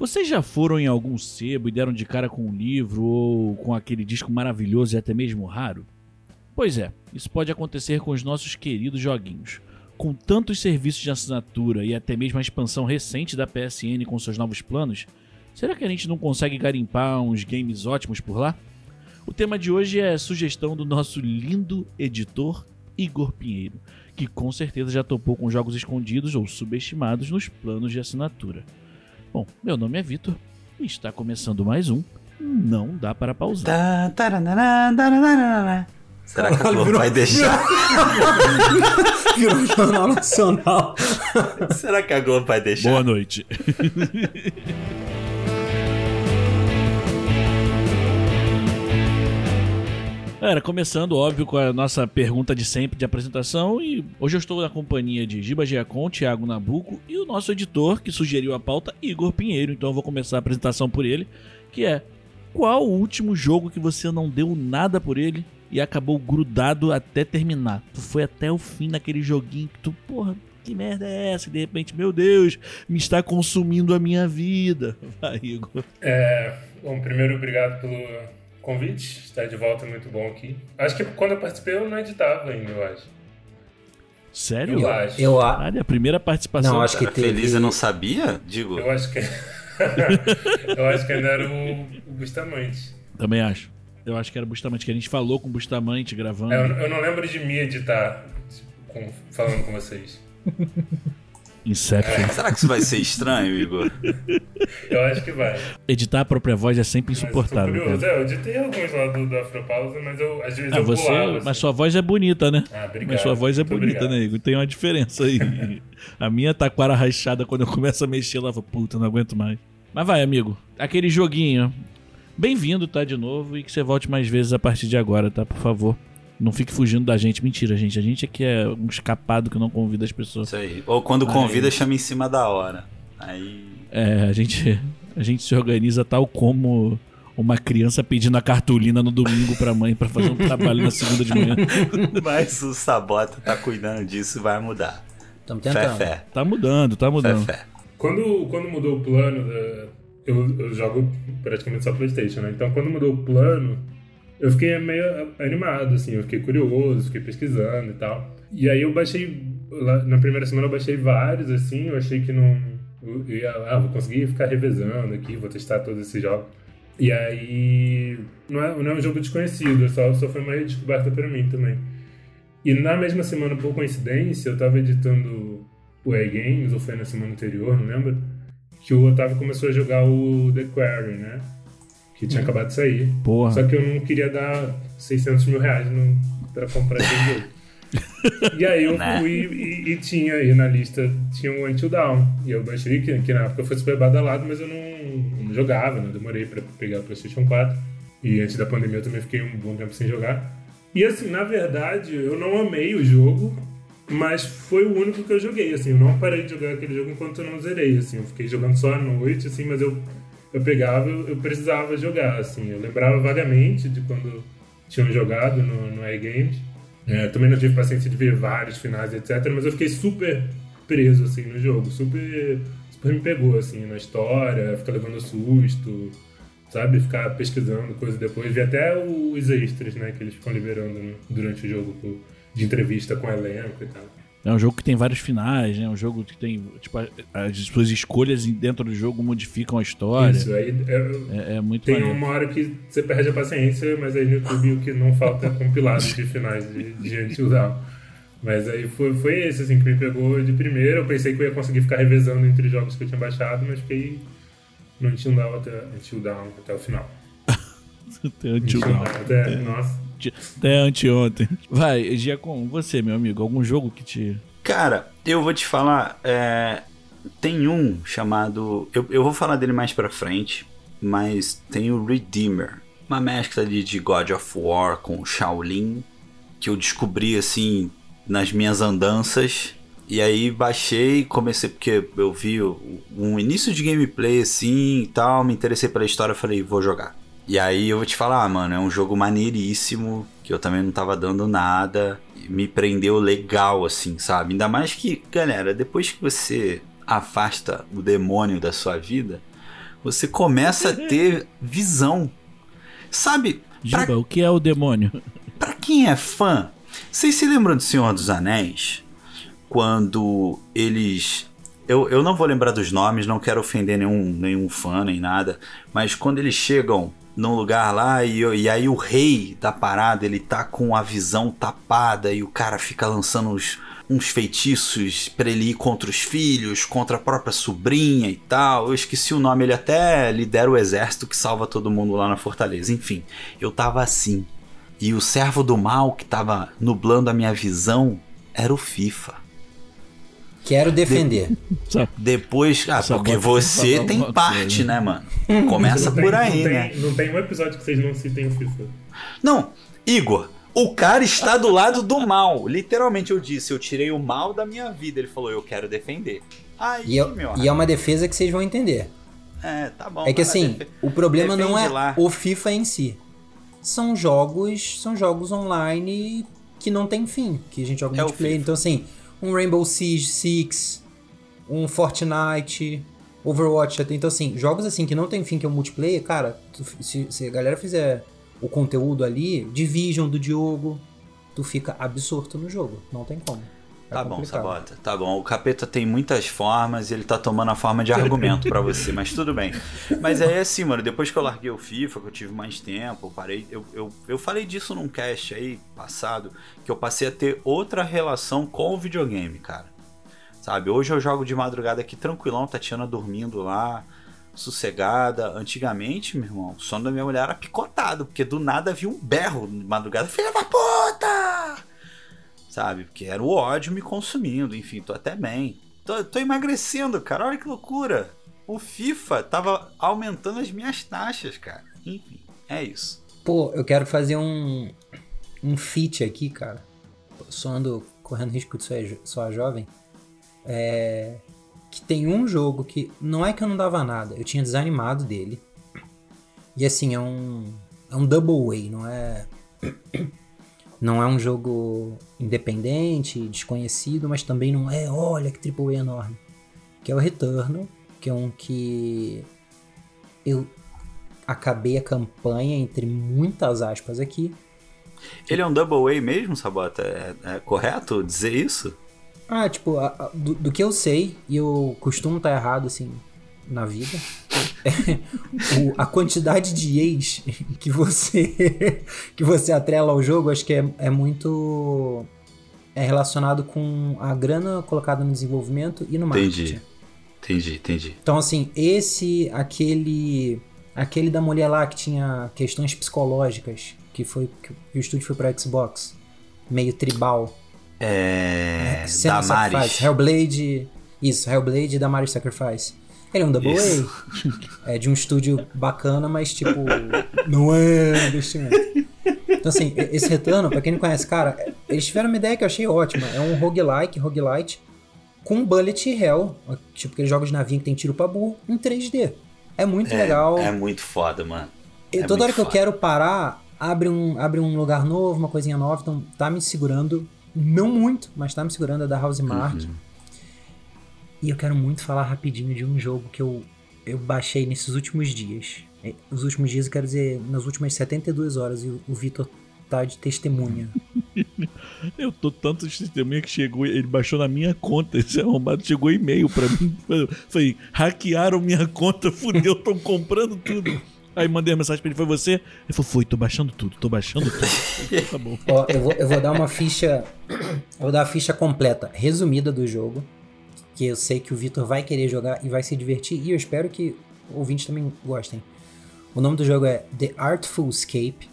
Vocês já foram em algum sebo e deram de cara com um livro ou com aquele disco maravilhoso e até mesmo raro? Pois é, isso pode acontecer com os nossos queridos joguinhos. Com tantos serviços de assinatura e até mesmo a expansão recente da PSN com seus novos planos, será que a gente não consegue garimpar uns games ótimos por lá? O tema de hoje é sugestão do nosso lindo editor Igor Pinheiro, que com certeza já topou com jogos escondidos ou subestimados nos planos de assinatura. Bom, meu nome é Vitor e está começando mais um Não Dá Para Pausar. Será que a Globo vai deixar? Virou Jornal Nacional. Será que a Globo vai deixar? Boa noite. Era começando, óbvio, com a nossa pergunta de sempre de apresentação. E hoje eu estou na companhia de Giba Giacom, Thiago Nabuco e o nosso editor que sugeriu a pauta, Igor Pinheiro. Então eu vou começar a apresentação por ele, que é qual o último jogo que você não deu nada por ele e acabou grudado até terminar? Tu foi até o fim naquele joguinho que tu, porra, que merda é essa? E de repente, meu Deus, me está consumindo a minha vida. Vai, Igor. É, bom, primeiro, obrigado pelo convite. Estar de volta é muito bom aqui. Acho que quando eu participei eu não editava ainda, eu acho. Sério? Eu acho. Eu, a- Olha, a primeira participação. Não, acho que teve. feliz e não sabia? Digo. Eu acho que. eu acho que ainda era o, o Bustamante. Também acho. Eu acho que era Bustamante, que a gente falou com o Bustamante gravando. É, Eu, eu não lembro de me editar tipo, com- falando com vocês. Inception. Será que isso vai ser estranho, Igor? Eu acho que vai. Editar a própria voz é sempre Mas eu tô insuportável. curioso. Cara. É, eu editei alguns lá do, do Afropausa, mas eu, às vezes Ah, eu você, pulava. assim. mas sua voz é bonita, né? Ah, obrigado. Mas sua voz é Muito bonita, obrigado. né, Igor? Tem uma diferença aí. a minha taquara rachada, quando eu começo a mexer, ela fala, puta, não aguento mais. Mas vai, amigo. Aquele joguinho. Bem-vindo, tá, de novo, e que você volte mais vezes a partir de agora, tá? Por favor. Não fique fugindo da gente. Mentira, gente. A gente aqui é um escapado que não convida as pessoas. Isso aí. Ou quando convida, chama em cima da hora. Aí. É, a gente, a gente se organiza tal como uma criança pedindo a cartolina no domingo pra mãe pra fazer um trabalho na segunda de manhã. Mas o Sabota tá cuidando disso vai mudar. Estamos Fé, tentando. fé. Tá mudando, tá Fé, mudando. fé. Quando, quando mudou o plano da. Eu, eu jogo praticamente só Playstation, né? Então quando mudou o plano, eu fiquei meio animado, assim, eu fiquei curioso, fiquei pesquisando e tal. E aí eu baixei. na primeira semana eu baixei vários, assim, eu achei que não. Ia, ah, vou conseguir ficar revezando aqui, vou testar todos esses jogos. E aí. Não é, não é um jogo desconhecido, só, só foi uma descoberta pra mim também. E na mesma semana, por coincidência, eu tava editando o E-Games, ou foi na semana anterior, não lembro, que o Otávio começou a jogar o The Quarry, né? Que tinha acabado de sair. Porra. Só que eu não queria dar 600 mil reais no, pra comprar esse jogo. E aí eu Né? fui e, e tinha aí na lista, tinha o Until Down. E eu baixei, que, que na época foi super badalado, mas eu não, não jogava, né? Demorei pra pegar o PlayStation 4. E antes da pandemia eu também fiquei um bom tempo sem jogar. E assim, na verdade, eu não amei o jogo, mas foi o único que eu joguei, assim. Eu não parei de jogar aquele jogo enquanto eu não zerei, assim. Eu fiquei jogando só à noite, assim, mas eu, eu pegava, eu, precisava jogar, assim. Eu lembrava vagamente de quando tinham jogado no, no iGames. É, também não tive paciência de ver vários finais, etc. Mas eu fiquei super preso, assim, no jogo. Super, super me pegou, assim, na história, ficar levando susto, sabe? Ficar pesquisando coisa depois. Vi até os extras, né, que eles ficam liberando no- durante o jogo, de entrevista com o elenco e tal. É um jogo que tem vários finais, né? É um jogo que tem. Tipo, as suas escolhas dentro do jogo modificam a história. Isso, aí é, É, é muito tem maneiro. uma hora que você perde a paciência, mas aí no YouTube o que não falta é compilado de finais de, de Until Dawn. Mas aí foi, foi esse, assim, que me pegou de primeira. Eu pensei que eu ia conseguir ficar revezando entre jogos que eu tinha baixado, mas fiquei no Until Dawn até, Until Dawn até o final. Até antes, Until Dawn até, nossa. Até anteontem. Vai, Giacom, você, meu amigo, algum jogo que te. Cara, eu vou te falar. é, tem um chamado. Eu, eu vou falar dele mais pra frente, mas tem o Redeemer. Uma mescla de, de God of War com Shaolin, que eu descobri assim nas minhas andanças. E aí baixei, comecei porque eu vi um início de gameplay assim e tal, me interessei pela história, falei, vou jogar. E aí eu vou te falar, mano, é um jogo maneiríssimo, que eu também não tava dando nada, me prendeu legal assim, sabe? Ainda mais que, galera, depois que você afasta o demônio da sua vida, Você começa a ter visão. Sabe, pra, Giba, o que é o demônio? pra quem é fã, vocês se lembram do Senhor dos Anéis? Quando eles. Eu, eu não vou lembrar dos nomes, não quero ofender nenhum, nenhum fã nem nada, mas quando eles chegam num lugar lá e, e aí o rei da parada ele tá com a visão tapada e o cara fica lançando uns, uns feitiços pra ele ir contra os filhos, contra a própria sobrinha e tal. Eu esqueci o nome, ele até lidera o exército que salva todo mundo lá na fortaleza. Enfim, eu tava assim. E o servo do mal que tava nublando a minha visão era o FIFA. Quero defender. Sabe? Depois, ah, Só porque você tem parte, coisa. né, mano? Começa Não tem- por aí, não né? Tem, não tem um episódio que vocês não citem o FIFA. Não, Igor, o cara está do lado do mal. Literalmente eu disse, eu tirei o mal da minha vida. Ele falou, eu quero defender. Aí, E, eu- meu e é uma defesa que vocês vão entender. É, tá bom. É que assim, defe- o problema não defende é lá. o FIFA em si. São jogos, são jogos online que não tem fim, que a gente joga É multiplayer. Então assim, um Rainbow Siege Six, um Fortnite, Overwatch, então assim, jogos assim que não tem fim que é o multiplayer, cara, se, se a galera fizer o conteúdo ali, Division do Diogo, tu fica absorto no jogo, não tem como. É Tá bom. Sabota. Tá bom. O capeta tem muitas formas e ele tá tomando a forma de argumento pra você, mas tudo bem. Mas é assim, mano, depois que eu larguei o FIFA, que eu tive mais tempo, eu parei. Eu, eu, eu falei disso num cast aí passado, que eu passei a ter outra relação com o videogame, cara. Sabe? Hoje eu jogo de madrugada aqui tranquilão, Tatiana dormindo lá, sossegada. Antigamente, meu irmão, o sono da minha mulher era picotado, porque do nada havia um berro de madrugada. Filha da puta! Sabe? Porque era o ódio me consumindo, enfim, tô até bem. Tô, tô emagrecendo, cara, olha que loucura. O FIFA tava aumentando as minhas taxas, cara. Enfim, é isso. Pô, eu quero fazer um, um feat aqui, cara. Só ando correndo risco de ser só jovem. É, que tem um jogo que não é que eu não dava nada, eu tinha desanimado dele. E assim, é um, é um double A, não é. Não é um jogo independente, desconhecido, mas também não é, olha que triple A enorme. Que é o Returnal, que é um que eu acabei a campanha, entre muitas aspas aqui. Ele é um double A mesmo, Sabota? É, é correto dizer isso? Ah, tipo, a- a- do, do que eu sei, e eu costumo estar errado, assim, na vida, o- a quantidade de ex que você que você atrela ao jogo, acho que é, é muito é relacionado com a grana colocada no desenvolvimento e no marketing. Entendi. Entendi, entendi. Então, assim, esse, aquele, aquele da mulher lá que tinha questões psicológicas, que foi que o estúdio foi para Xbox, meio tribal. É. Damares. Sacrifice, Hellblade, isso, Hellblade e Damaris Sacrifice. Ele é um double Isso. A, é de um estúdio bacana, mas tipo, não é investimento. Então assim, esse retorno, pra quem não conhece, cara, eles tiveram uma ideia que eu achei ótima. É um roguelike, roguelite, com bullet hell, tipo aqueles jogos de navinha que tem tiro pra burro, em 3D. É muito É, legal. é muito foda, mano. Eu- é toda hora que eu foda. quero parar, abre um, abre um lugar novo, uma coisinha nova, então tá me segurando, não muito, mas tá me segurando, é da House Mark. Uhum. E eu quero muito falar rapidinho de um jogo que eu, eu baixei nesses últimos dias. É, Os últimos dias, eu quero dizer, nas últimas 72 horas, e o, o Vitor tá de testemunha. Eu tô tanto de testemunha que chegou, ele baixou na minha conta, esse arrombado chegou e-mail pra mim. Falei, hackearam minha conta, fudeu, tão comprando tudo. Aí mandei a mensagem pra ele, foi você? Ele falou, foi, tô baixando tudo, tô baixando tudo. Tá bom. Ó, eu vou, eu vou dar uma ficha. Eu vou dar a ficha completa, resumida do jogo. Que eu sei que o Vitor vai querer jogar e vai se divertir. E eu espero que ouvintes também gostem. O nome do jogo é The Artful Escape.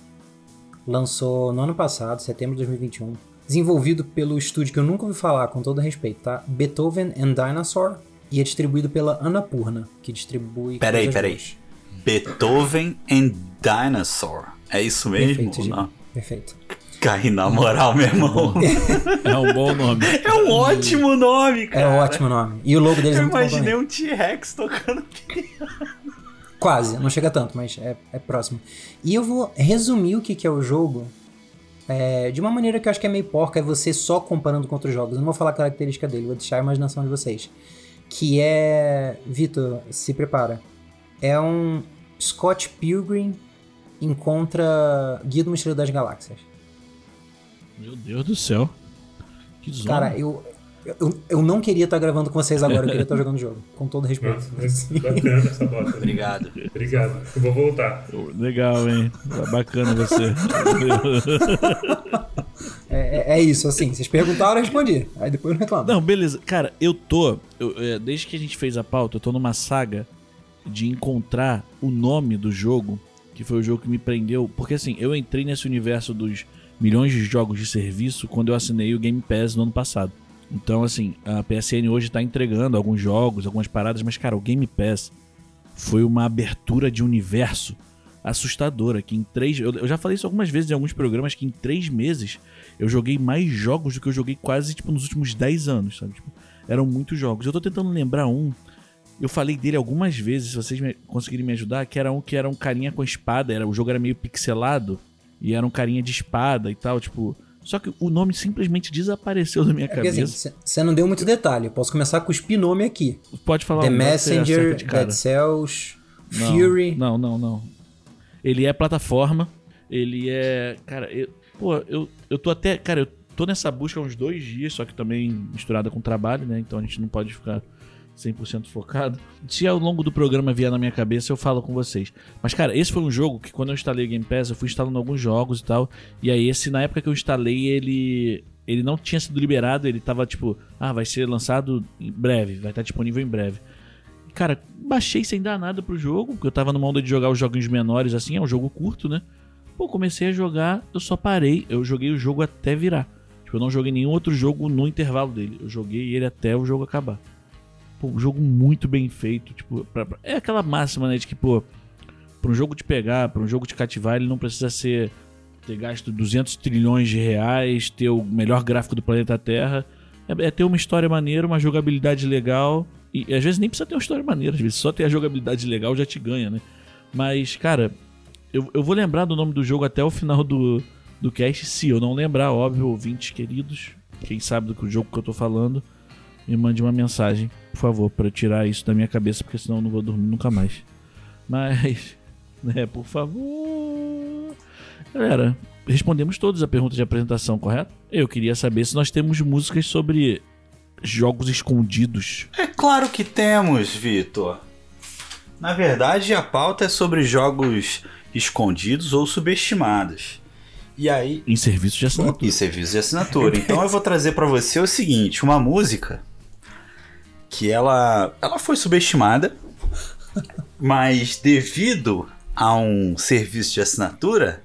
Lançou no ano passado, setembro de 2021. Desenvolvido pelo estúdio que eu nunca ouvi falar, com todo respeito, tá? Beethoven and Dinosaur. E é distribuído pela Annapurna, que distribui. Peraí, peraí. boas. Beethoven and Dinosaur. É isso mesmo? Perfeito. Não. Perfeito. Cai na moral, meu irmão. É um bom nome. É um ótimo nome, É cara. um ótimo nome. E o logo deles é Eu muito bom imaginei um T-Rex tocando Quase, não chega tanto, mas é, é próximo. E eu vou resumir o que, que é o jogo é, de uma maneira que eu acho que é meio porca, é você só comparando com outros jogos. Eu não vou falar a característica dele, vou deixar a imaginação de vocês. Que é. Vitor, se prepara. é um Scott Pilgrim encontra Guia do Mochileiro das Galáxias. Meu Deus do céu. Que zona. Cara, eu, eu, eu não queria estar gravando com vocês agora, eu queria estar jogando o jogo. Com todo respeito. Bacana essa bota. Obrigado. Obrigado. Eu vou voltar. Legal, hein? Bacana você. É, é- é isso, assim. Vocês perguntaram, eu respondi. Aí depois eu não reclamo. Não, beleza. Cara, eu tô. eu, é, desde que a gente fez a pauta, eu tô numa saga de encontrar o nome do jogo, que foi o jogo que me prendeu. Porque assim, eu entrei nesse universo dos milhões de jogos de serviço quando eu assinei o Game Pass no ano passado. Então, assim, a PSN hoje tá entregando alguns jogos, algumas paradas, mas, cara, o Game Pass foi uma abertura de universo assustadora. Que em três. Eu, já falei isso algumas vezes em alguns programas, que em três meses eu joguei mais jogos do que eu joguei quase, tipo, nos últimos 10 anos, sabe? Tipo, eram muitos jogos. Eu tô tentando lembrar um. Eu falei dele algumas vezes, se vocês me- conseguirem me ajudar, que era um que era um carinha com espada, era, o jogo era meio pixelado, e era um carinha de espada e tal, tipo. Só que o nome simplesmente desapareceu da minha É assim, cabeça. você não deu muito detalhe. Eu posso começar com os nome aqui. Pode falar The um, Messenger. Dead Cells, Não, Fury. Não, não, não. Ele é plataforma. Ele é. Cara, eu, pô, eu, eu tô até. Cara, eu tô nessa busca há uns dois dias, só que também misturada com trabalho, né? Então a gente não pode ficar 100% focado. Se ao longo do programa vier na minha cabeça, eu falo com vocês. Mas, cara, esse foi um jogo que quando eu instalei o Game Pass, eu fui instalando alguns jogos e tal. E aí, esse, na época que eu instalei, ele. Ele não tinha sido liberado, ele tava tipo, ah, vai ser lançado em breve, vai estar disponível em breve. Cara, baixei sem dar nada pro jogo, porque eu tava numa onda de jogar os joguinhos menores assim, é um jogo curto, né? Pô, comecei a jogar, eu só parei, eu joguei o jogo até virar. Tipo, eu não joguei nenhum outro jogo no intervalo dele. Eu joguei ele até o jogo acabar. Pô, um jogo muito bem feito, tipo, pra- pra- é aquela máxima, né, de que, pô, pra um jogo te pegar, pra um jogo te cativar, ele não precisa ser ter gasto 200 trilhões de reais, ter o melhor gráfico do planeta Terra. É, é ter uma história maneira, uma jogabilidade legal. E, e às vezes nem precisa ter uma história maneira, às vezes só ter a jogabilidade legal já te ganha, né? Mas, cara, eu, eu vou lembrar do nome do jogo até o final do, do cast. Se eu não lembrar, óbvio, ouvintes queridos, quem sabe do que o jogo que eu tô falando, me mande uma mensagem, por favor, eu tirar isso da minha cabeça, porque senão eu não vou dormir nunca mais. Mas, né, por favor. Galera, respondemos todos a pergunta de apresentação, correto? Eu queria saber se nós temos músicas sobre jogos escondidos. É claro que temos, Vitor. Na verdade, a pauta é sobre jogos escondidos ou subestimados. E aí, Em serviço de assinatura. e serviços de assinatura. Então eu vou trazer pra você o seguinte, uma música que ela ela foi subestimada, mas devido a um serviço de assinatura,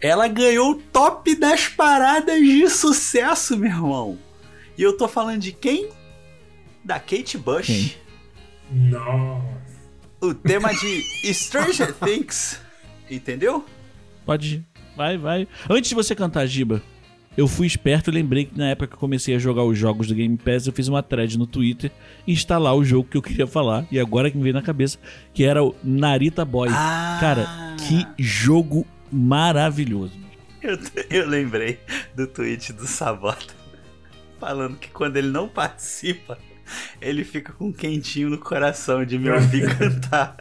ela ganhou o top das paradas de sucesso, meu irmão. E eu tô falando de quem? Da Kate Bush. Quem? Nossa. O tema de Stranger Things. Entendeu? Pode ir. Vai, vai. Antes de você cantar, Giba, eu fui esperto e lembrei que na época que eu comecei a jogar os jogos do Game Pass, eu fiz uma thread no Twitter e instalar o jogo que eu queria falar. E agora que me veio na cabeça, que era o Narita Boy. Ah. Cara, que jogo maravilhoso. Eu, eu lembrei do tweet do Sabota falando que quando ele não participa, ele fica com um quentinho no coração de me ouvir cantar.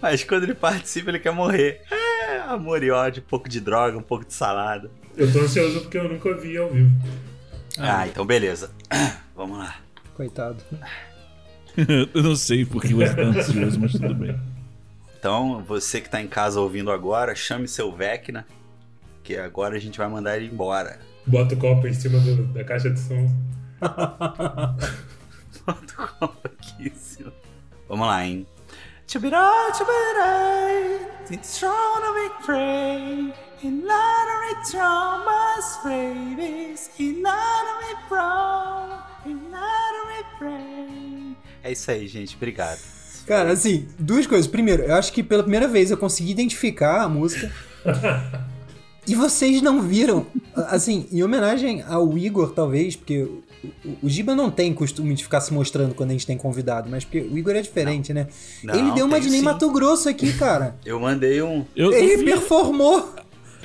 Mas quando ele participa, ele quer morrer. É, amor e ódio, um pouco de droga, um pouco de salada. Eu tô ansioso porque eu nunca vi ao vivo. Ah, então beleza. Vamos lá. Coitado. eu não sei porque você tá ansioso, mas tudo bem. Então, você que tá em casa ouvindo agora, chame seu Vecna, que agora a gente vai mandar ele embora. Bota o copo em cima do- da caixa de som. Bota o copo aqui, senhor. Vamos lá, hein? Chubirá, chubirá, it's strong to be free. In lottery babies. In lottery from, in lottery free. É isso aí, gente. Obrigado. Cara, assim, duas coisas. Primeiro, eu acho que pela primeira vez eu consegui identificar a música. e vocês não viram. Assim, em homenagem ao Igor, talvez, porque o, Giba não tem costume de ficar se mostrando quando a gente tem convidado, mas porque o Igor é diferente, né? Não, Ele deu uma de sim. Mato Grosso aqui, cara. Eu mandei um. Eu, eu Ele vi- performou.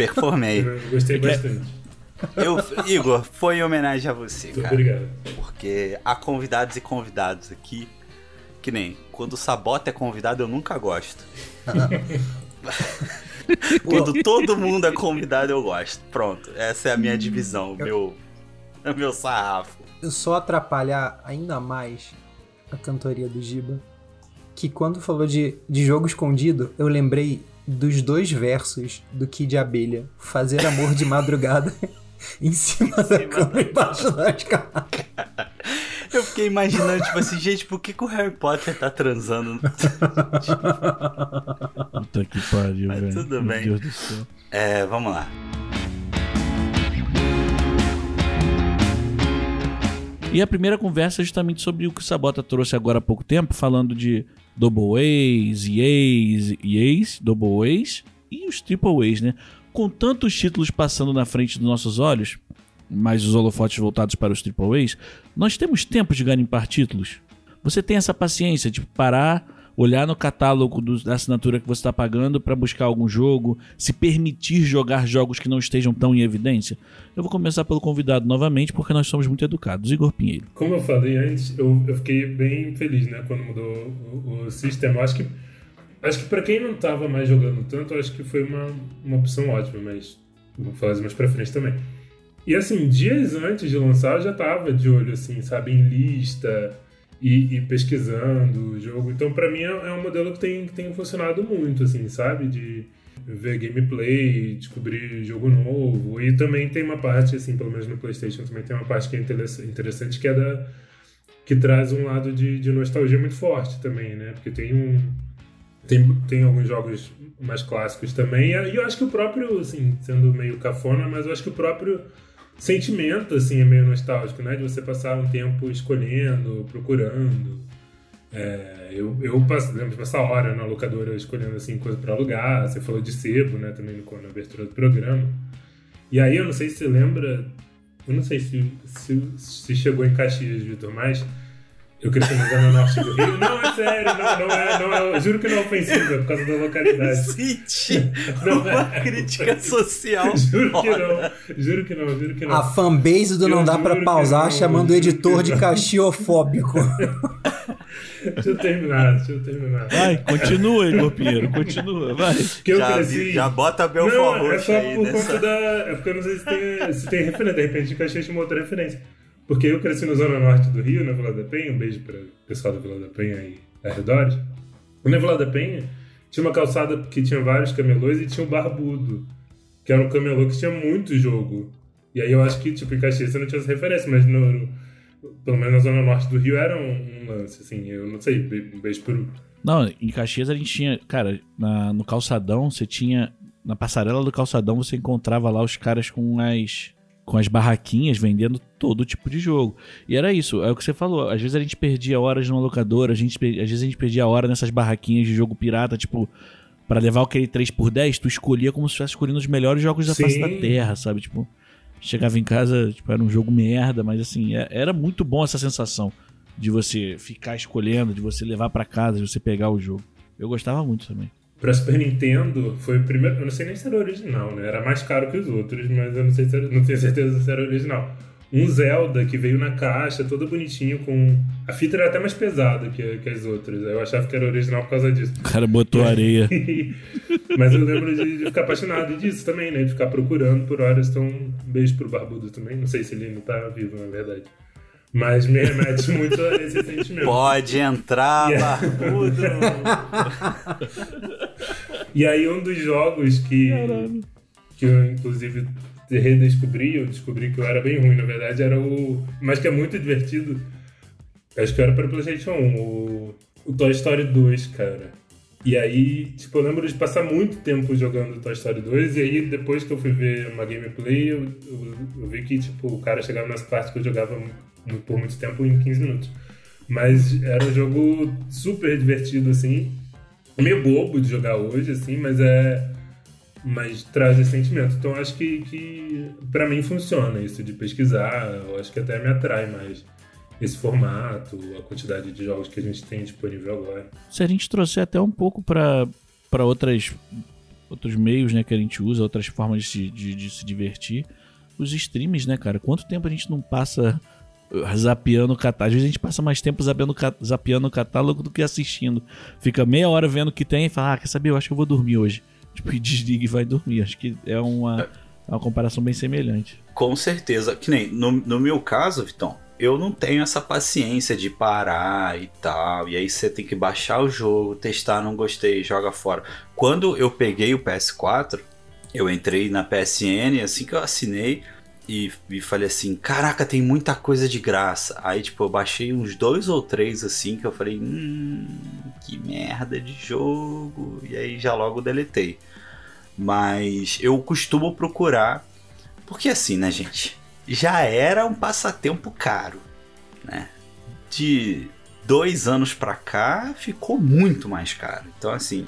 Performei. Eu gostei bastante. Eu, Igor, foi em homenagem a você, Muito cara. obrigado. Porque há convidados e convidados aqui Que nem, quando o Sabota é convidado, eu nunca gosto. quando todo mundo é convidado, eu gosto. Pronto, essa é a minha divisão, meu, meu sarrafo. Eu só atrapalhar ainda mais a cantoria do Giba, que quando falou de, de jogo escondido, eu lembrei dos dois versos do Kid Abelha, Fazer Amor de Madrugada, em cima da cama, embaixo da escada. Eu fiquei imaginando, tipo assim, gente, por que, que o Harry Potter tá transando? Puta que pariu, Mas velho. tudo Meu bem. Deus do céu. É, vamos lá. E a primeira conversa é justamente sobre o que o Sabota trouxe agora há pouco tempo, falando de Double A's, EAs, EAs, Double A's e os Triple A's, né? Com tantos títulos passando na frente dos nossos olhos, mas os holofotes voltados para os Triple A's, nós temos tempo de garimpar títulos? Você tem essa paciência de parar, olhar no catálogo do- da assinatura que você está pagando para buscar algum jogo, se permitir jogar jogos que não estejam tão em evidência? Eu vou começar pelo convidado novamente, porque nós somos muito educados. Igor Pinheiro. Como eu falei antes, eu, eu fiquei bem feliz, né, quando mudou o, o sistema. Acho que, acho que para quem não tava mais jogando tanto, acho que foi uma, uma opção ótima, mas vou falar mais pra frente também. E assim, dias antes de lançar, eu já tava de olho, assim, sabe, em lista e, e pesquisando o jogo. Então, pra mim, é, é um modelo que tem, que tem funcionado muito, assim, sabe, de ver gameplay, descobrir jogo novo. E também tem uma parte, assim, pelo menos no PlayStation, também tem uma parte que é interessa- interessante, que é da. que traz um lado de, de nostalgia muito forte também, né? Porque tem um. Tem, tem alguns jogos mais clássicos também. E eu acho que o próprio, assim, sendo meio cafona, mas eu acho que o próprio sentimento, assim, é meio nostálgico, né? De você passar um tempo escolhendo, procurando. É, eu, eu passo, lembro de passar hora na locadora escolhendo assim coisa para alugar. Você falou de sebo, né? Também na abertura do programa. E aí eu não sei se você lembra, eu não sei se, se, se chegou em Caxias, Vitor, mas eu cresci zona norte do Rio. Não, é sério, não, não é, não é, eu juro que não é ofensivo, é por causa da localidade. Senti Não uma é. crítica social. Juro que foda. não, juro que não, juro que não. A fanbase do Não Eu Dá juro Pra que Pausar não, chamando o editor que de não. caxiofóbico. Deixa eu terminar, deixa eu terminar. Vai, continua, Igor Pinheiro, continua, vai. Que eu já, cresci. já bota Belfort Não, é só aí por nessa. conta da. É porque eu não sei se tem, se tem referência. De repente, Caxias tinha uma outra referência. Porque eu cresci na zona norte do Rio, na Vila da Penha. Um beijo para o pessoal da Vila da Penha e arredores. Na Vila da Penha tinha uma calçada que tinha vários camelôs e tinha um barbudo, que era um camelô que tinha muito jogo. E aí eu acho que, tipo, em Caxias você não tinha essa referência, mas no, no- pelo menos na zona norte do Rio era um, um lance, assim. Eu não sei, um beijo pro. Não, em Caxias a gente tinha, cara, na- no calçadão você tinha, na passarela do calçadão você encontrava lá os caras com as com as barraquinhas vendendo todo tipo de jogo. E era isso, é o que você falou. Às vezes a gente perdia horas numa locadora, a gente, às vezes a gente perdia hora nessas barraquinhas de jogo pirata, tipo, pra levar aquele 3x10, tu escolhia como se estivesse escolhendo os melhores jogos da face Sim. da Terra, sabe? Tipo, chegava em casa, tipo, era um jogo merda, mas assim, é- era muito bom essa sensação de você ficar escolhendo, de você levar pra casa, de você pegar o jogo. Eu gostava muito também. Pra Super Nintendo, foi o primeiro. Eu não sei nem se era original, né? Era mais caro que os outros, mas eu não, sei se era- não tenho certeza se era original. Um Zelda que veio na caixa, todo bonitinho, com. A fita era até mais pesada que, que as outras. Eu achava que era original por causa disso. O cara botou areia. Mas eu lembro de, de ficar apaixonado disso também, né? De ficar procurando por horas. Então, um beijo pro Barbudo também. Não sei se ele não tá vivo, na verdade. Mas me remete muito a esse sentimento. Pode entrar, Yeah. barbudo. E aí um dos jogos que, que eu inclusive redescobri, eu descobri que eu era bem ruim, na verdade, era o. Mas que é muito divertido. Acho que era para Playstation 1, o, o Toy Story 2, cara. E aí, tipo, eu lembro de passar muito tempo jogando Toy Story 2, e aí depois que eu fui ver uma gameplay, eu, eu, eu vi que, tipo, o cara chegava nas partes que eu jogava por muito tempo em 15 minutos. Mas era um jogo super divertido, assim. É meio bobo de jogar hoje, assim, mas é. Mas traz esse sentimento. Então acho que, que para mim funciona isso de pesquisar. Eu acho que até me atrai mais esse formato, a quantidade de jogos que a gente tem disponível agora. Se a gente trouxer até um pouco pra outras outros meios, né, que a gente usa, outras formas de, de, de se divertir, os streams, né, cara? Quanto tempo a gente não passa zapeando o catálogo. Às vezes a gente passa mais tempo zapeando, zapeando o catálogo do que assistindo. Fica meia hora vendo o que tem e fala, ah, quer saber, eu acho que eu vou dormir hoje. Tipo, e desliga e vai dormir. Acho que é uma, é uma comparação bem semelhante. Com certeza. Que nem, no, no meu caso, Vitão, eu não tenho essa paciência de parar e tal. E aí você tem que baixar o jogo, testar, não gostei, joga fora. Quando eu peguei o PS4, eu entrei na PSN, assim que eu assinei, e, e falei assim, caraca, tem muita coisa de graça. Aí, tipo, eu baixei uns dois ou três assim que eu falei, hum, que merda de jogo. E aí já logo deletei. Mas eu costumo procurar, porque assim, né, gente? Já era um passatempo caro, né? De dois anos pra cá ficou muito mais caro. Então, assim,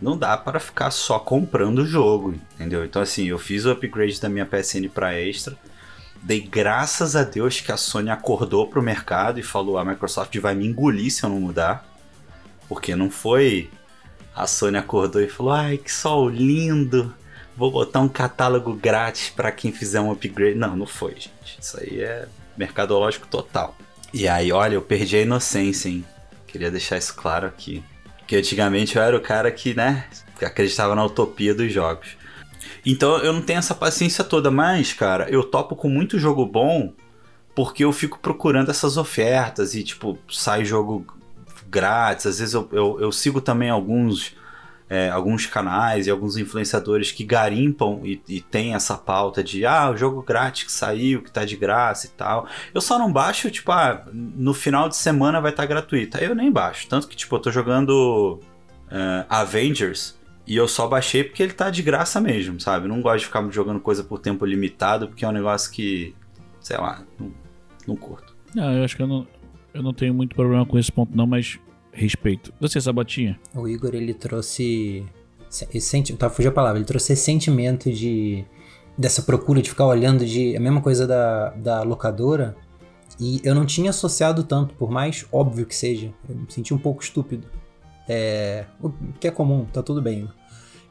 não dá para ficar só comprando o jogo, entendeu? Então assim, eu fiz o upgrade da minha PSN para extra. Dei graças a Deus que a Sony acordou pro mercado e falou: a Microsoft vai me engolir se eu não mudar. Porque não foi. A Sony acordou e falou: ai, que sol lindo, vou botar um catálogo grátis para quem fizer um upgrade. Não, não foi, gente. Isso aí é mercadológico total. E aí, olha, eu perdi a inocência, hein? Queria deixar isso claro aqui. Que antigamente eu era o cara que, né, acreditava na utopia dos jogos. Então eu não tenho essa paciência toda, mas, cara, eu topo com muito jogo bom porque eu fico procurando essas ofertas e, tipo, sai jogo grátis. Às vezes eu, eu, eu sigo também alguns é, alguns canais e alguns influenciadores que garimpam e, e tem essa pauta de ah, o jogo grátis que saiu, que tá de graça e tal. Eu só não baixo, tipo, ah, no final de semana vai estar tá gratuito. Aí eu nem baixo. Tanto que, tipo, eu tô jogando uh, Avengers e eu só baixei porque ele tá de graça mesmo, sabe? não gosto de ficar jogando coisa por tempo limitado, porque é um negócio que, sei lá, não, não curto. Não, eu acho que eu não, eu não tenho muito problema com esse ponto, não, mas respeito. Você, Sabotinha? O Igor, ele trouxe. Esse, tá, fugiu a palavra. Ele trouxe esse sentimento de. dessa procura de ficar olhando de. a mesma coisa da, da locadora. E eu não tinha associado tanto, por mais óbvio que seja. Eu me senti um pouco estúpido. É. O que é comum, tá tudo bem.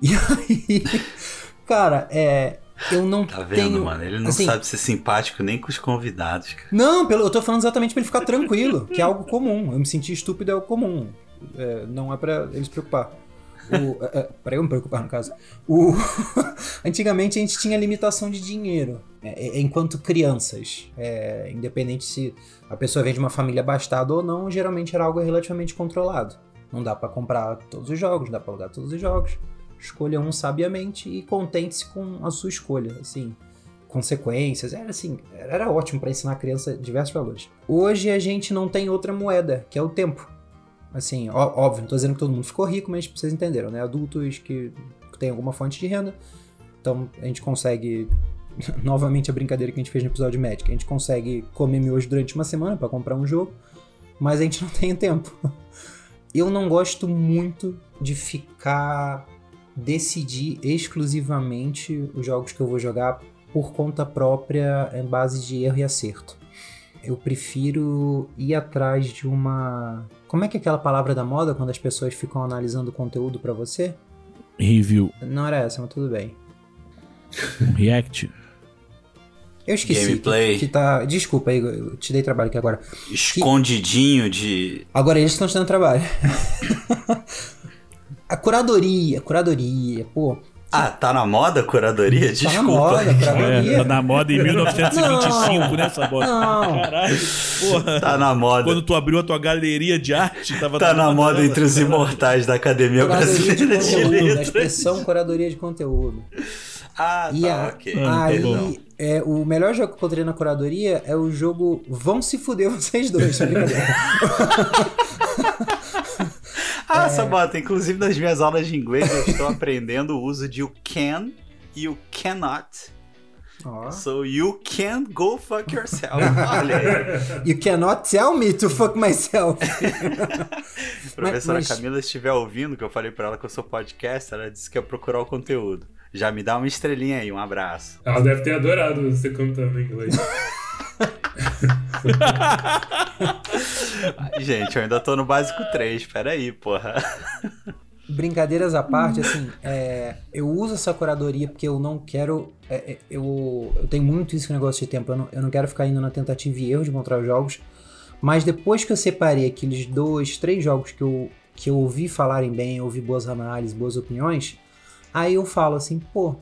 E aí. Cara, é. Eu não tá vendo, tenho, mano? Ele não assim, sabe ser simpático nem com os convidados. Cara. Não, pelo, eu tô falando exatamente pra ele ficar tranquilo, que é algo comum. Eu me sentir estúpido é algo comum. É, não é pra ele se preocupar. O, é, é, pra eu me preocupar, no caso. O, antigamente a gente tinha limitação de dinheiro é, é enquanto crianças. É, independente se a pessoa vem de uma família abastada ou não, geralmente era algo relativamente controlado. Não dá para comprar todos os jogos, não dá pra alugar todos os jogos escolha um sabiamente e contente-se com a sua escolha, assim, consequências, era assim, era ótimo para ensinar a criança diversos valores. Hoje a gente não tem outra moeda, que é o tempo. Assim, ó, óbvio, não tô dizendo que todo mundo ficou rico, mas vocês entenderam, né? Adultos que têm alguma fonte de renda, então a gente consegue novamente a brincadeira que a gente fez no episódio Magic, a gente consegue comer miojo durante uma semana para comprar um jogo, mas a gente não tem tempo. Eu não gosto muito de ficar decidir exclusivamente os jogos que eu vou jogar por conta própria em base de erro e acerto. Eu prefiro ir atrás de uma. Como é que é aquela palavra da moda quando as pessoas ficam analisando o conteúdo para você? Review. Não era essa, mas tudo bem. Um react. Eu esqueci. Gameplay. Que, que tá. Desculpa aí, eu te dei trabalho aqui agora. Escondidinho que... de. Agora eles estão te dando trabalho. A curadoria, curadoria, pô. Ah, tá na moda a curadoria? Desculpa. Tá na moda, curadoria. É, tá na moda em 1925, não, né, Sabota? Não. Caralho, porra. Tá na moda. Quando tu abriu a tua galeria de arte, tava Tá na moda dela. entre os imortais da Academia curadoria Brasileira de, conteúdo, de Letras. A expressão curadoria de conteúdo. Ah, e tá, a, ok. Aí, é, o melhor jogo que eu encontrei na curadoria é o jogo Vão Se Fuder Vocês Dois, tá brincadeira. Ah, é... Sabota, inclusive nas minhas aulas de inglês eu estou aprendendo o uso de o can e o cannot. Oh. So you can go fuck yourself. Olha aí. You cannot tell me to fuck myself. Professora mas, Camila estiver ouvindo, que eu falei para ela que eu sou podcast, ela disse que ia procurar o conteúdo. Já me dá uma estrelinha aí, um abraço. Ela deve ter adorado você cantando em inglês. Gente, eu ainda tô no básico 3, peraí, porra. brincadeiras à parte, assim, é, eu uso essa curadoria porque eu não quero. É, é, eu, eu tenho muito isso com negócio de tempo. Eu não, eu não quero ficar indo na tentativa e erro de encontrar os jogos. Mas depois que eu separei aqueles dois, três jogos que eu, que eu ouvi falarem bem, ouvi boas análises, boas opiniões, aí eu falo assim, pô,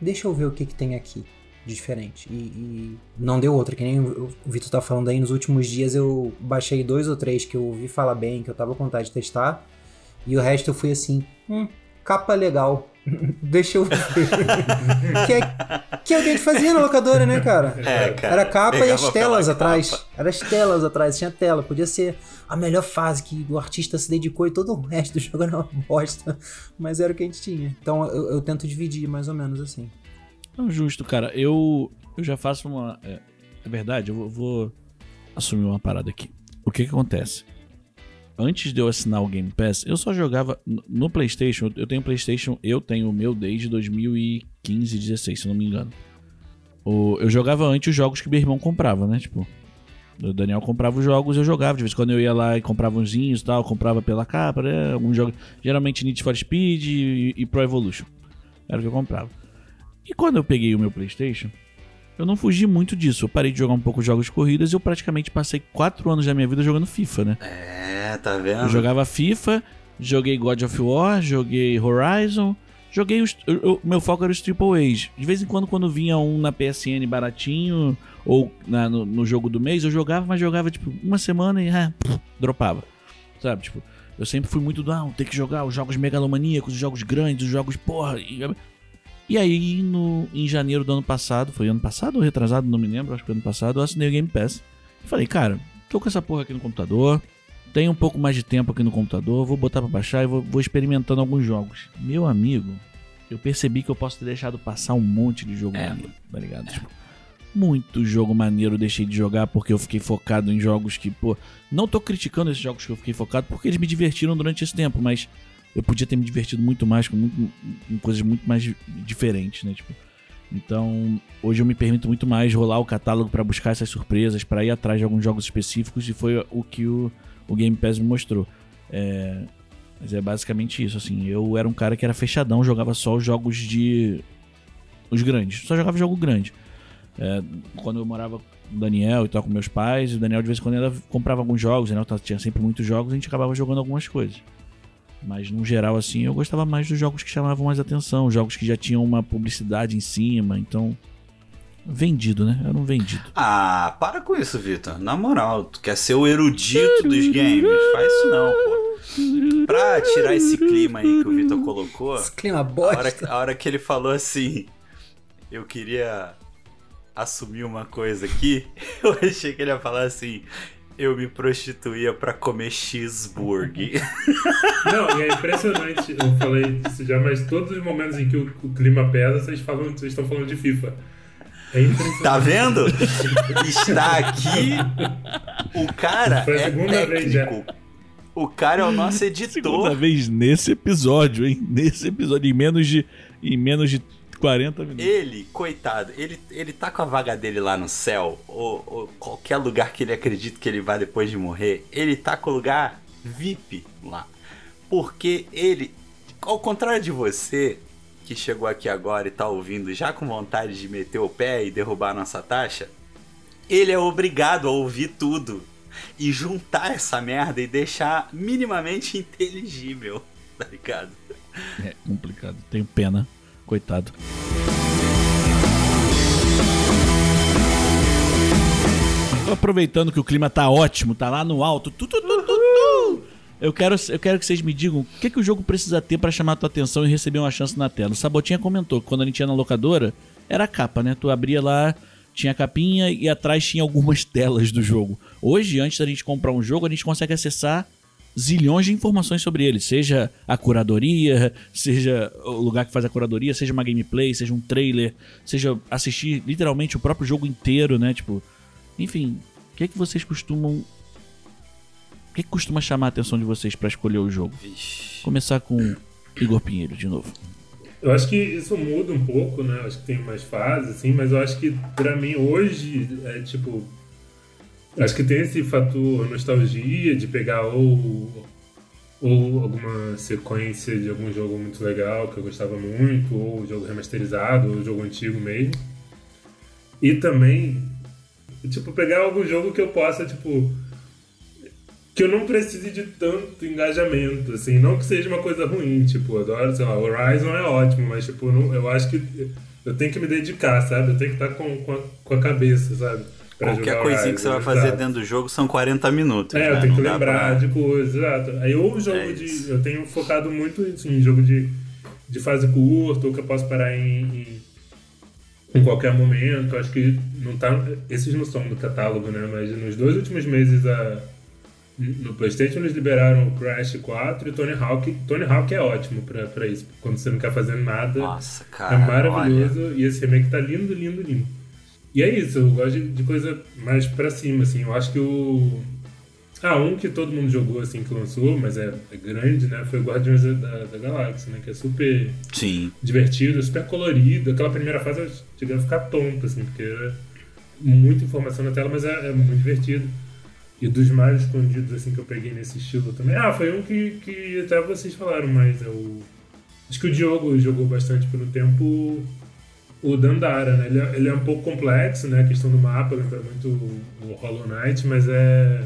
deixa eu ver o que, que tem aqui de diferente. E, e, não deu outra, que nem o Vitor tá falando aí, nos últimos dias eu baixei dois ou três que eu ouvi falar bem, que eu tava com vontade de testar. E o resto eu fui assim, hum, capa legal. Deixa eu ver. que, é, que é o que a gente fazia na locadora, né, cara? É, cara. Era capa e as telas capa. atrás. Era as telas atrás, tinha tela. Podia ser a melhor fase que o artista se dedicou e todo o resto do jogo era uma bosta. Mas era o que a gente tinha. Então eu, eu tento dividir mais ou menos assim. Não, justo, cara. Eu, eu já faço uma. É, é verdade, eu vou, vou assumir uma parada aqui. O que que acontece? antes de eu assinar o Game Pass, eu só jogava no PlayStation. Eu tenho PlayStation, eu tenho o meu desde 2015, 16, se não me engano. O, eu jogava antes os jogos que meu irmão comprava, né? Tipo, o Daniel comprava os jogos, eu jogava. De vez em quando eu ia lá e comprava unzinhos e tal, comprava pela capa, né? Alguns jogos, geralmente Need for Speed e, e Pro Evolution. Era o que eu comprava. E quando eu peguei o meu PlayStation, eu não fugi muito disso. Eu parei de jogar um pouco jogos de corridas e eu praticamente passei 4 anos da minha vida jogando FIFA, né? É, tá vendo? Eu jogava FIFA, joguei God of War, joguei Horizon, joguei os. O meu foco era os Triple A's. De vez em quando, quando vinha um na PSN baratinho, ou na, no, no, jogo do mês, eu jogava, mas jogava tipo uma semana e ah, pff, dropava. Sabe? Tipo, eu sempre fui muito do, ah, ter que jogar os jogos megalomaníacos, os jogos grandes, os jogos, porra. E, e aí, no, em janeiro do ano passado, foi ano passado ou retrasado, não me lembro, acho que foi ano passado, eu assinei o Game Pass. E falei, cara, tô com essa porra aqui no computador, tenho um pouco mais de tempo aqui no computador, vou botar pra baixar e vou, vou experimentando alguns jogos. Meu amigo, eu percebi que eu posso ter deixado passar um monte de jogo é. maneiro, tá ligado? É. Tipo, muito jogo maneiro eu deixei de jogar porque eu fiquei focado em jogos que, pô, não tô criticando esses jogos que eu fiquei focado porque eles me divertiram durante esse tempo, mas eu podia ter me divertido muito mais com, muito, com coisas muito mais diferentes, né? Tipo, então, hoje eu me permito muito mais rolar o catálogo para buscar essas surpresas, para ir atrás de alguns jogos específicos, e foi o que o, o Game Pass me mostrou. É, mas é basicamente isso, assim. Eu era um cara que era fechadão, jogava só os jogos de. os grandes. Só jogava jogo grande. É, quando eu morava com o Daniel e tal, com meus pais, o Daniel de vez em quando comprava alguns jogos, o Daniel tinha sempre muitos jogos, a gente acabava jogando algumas coisas. Mas no geral, assim, eu gostava mais dos jogos que chamavam mais atenção, jogos que já tinham uma publicidade em cima, então. Vendido, né? Era um vendido. Ah, para com isso, Vitor. Na moral, tu quer ser o erudito dos games? Faz isso não, pô. Pra tirar esse clima aí que o Vitor colocou. Esse clima bosta. A hora, a hora que ele falou assim, eu queria assumir uma coisa aqui, eu achei que ele ia falar assim: eu me prostituía para comer cheeseburger. Não, e é impressionante, eu falei isso já, mas todos os momentos em que o, o clima pesa, vocês, falam, vocês estão falando de FIFA. É impressionante. Tá vendo? Está aqui o cara Foi a é segunda técnico. Vez já. O cara é o nosso editor. Segunda vez nesse episódio, hein? Nesse episódio, em menos de, em menos de 40 minutos. Ele, coitado, ele, ele tá com a vaga dele lá no céu, ou, ou qualquer lugar que ele acredita que ele vai depois de morrer, ele tá com o lugar VIP lá. Porque ele, ao contrário de você, que chegou aqui agora e tá ouvindo já com vontade de meter o pé e derrubar a nossa taxa, ele é obrigado a ouvir tudo e juntar essa merda e deixar minimamente inteligível, tá ligado? É complicado, tenho pena. Coitado. Aproveitando que o clima tá ótimo, tá lá no alto. Tu, tu, tu, eu, quero, eu quero que vocês me digam o que, que o jogo precisa ter para chamar a tua atenção e receber uma chance na tela. O Sabotinha comentou que quando a gente ia na locadora, era a capa, né? Tu abria lá, tinha a capinha e atrás tinha algumas telas do jogo. Hoje, antes da gente comprar um jogo, a gente consegue acessar zilhões de informações sobre ele, seja a curadoria, seja o lugar que faz a curadoria, seja uma gameplay, seja um trailer, seja assistir literalmente o próprio jogo inteiro, né? Tipo, enfim, o que é que vocês costumam o que, é que costuma chamar a atenção de vocês para escolher o jogo? Vixe. Começar com Igor Pinheiro de novo. Eu acho que isso muda um pouco, né? Eu acho que tem mais fases, assim, mas eu acho que para mim hoje é tipo Acho que tem esse fator nostalgia de pegar ou ou alguma sequência de algum jogo muito legal que eu gostava muito, ou jogo remasterizado, ou jogo antigo mesmo. E também, tipo, pegar algum jogo que eu possa, tipo, que eu não precise de tanto engajamento, assim, não que seja uma coisa ruim, tipo, eu adoro, sei lá, Horizon é ótimo, mas, tipo, não, eu acho que eu tenho que me dedicar, sabe? Eu tenho que estar com, com, a, com a cabeça, sabe? Qualquer coisinha que você vai fazer exato. dentro do jogo são 40 minutos. É, né? eu tenho que lembrar pra... de coisas, exato. Aí ou jogo é de. Eu tenho focado muito assim, em jogo de, de fase curta, ou que eu posso parar em, em, em qualquer momento. Acho que não tá. Esses não são do catálogo, né? Mas nos dois últimos meses a, no Playstation eles liberaram o Crash 4 e Tony Hawk. Tony Hawk é ótimo pra, pra isso. Quando você não quer fazer nada. Nossa, cara. É maravilhoso. Olha. E esse remake tá lindo, lindo, lindo. E é isso, eu gosto de, de coisa mais pra cima, assim. Eu acho que o. Ah, um que todo mundo jogou assim que lançou, mas é, é grande, né? Foi o Guardiões da, da, Galáxia, né? Que é super Sim. divertido, super colorido. Aquela primeira fase eu cheguei a ficar tonto, assim, porque era muita informação na tela, mas é, é muito divertido. E dos mais escondidos assim que eu peguei nesse estilo também. Ah, foi um que, que até vocês falaram, mas é o. Acho que o Diogo jogou bastante pelo tempo o Dandara, né? Ele é, ele é, um pouco complexo, né? A questão do mapa lembra muito o, Hollow Knight, mas é.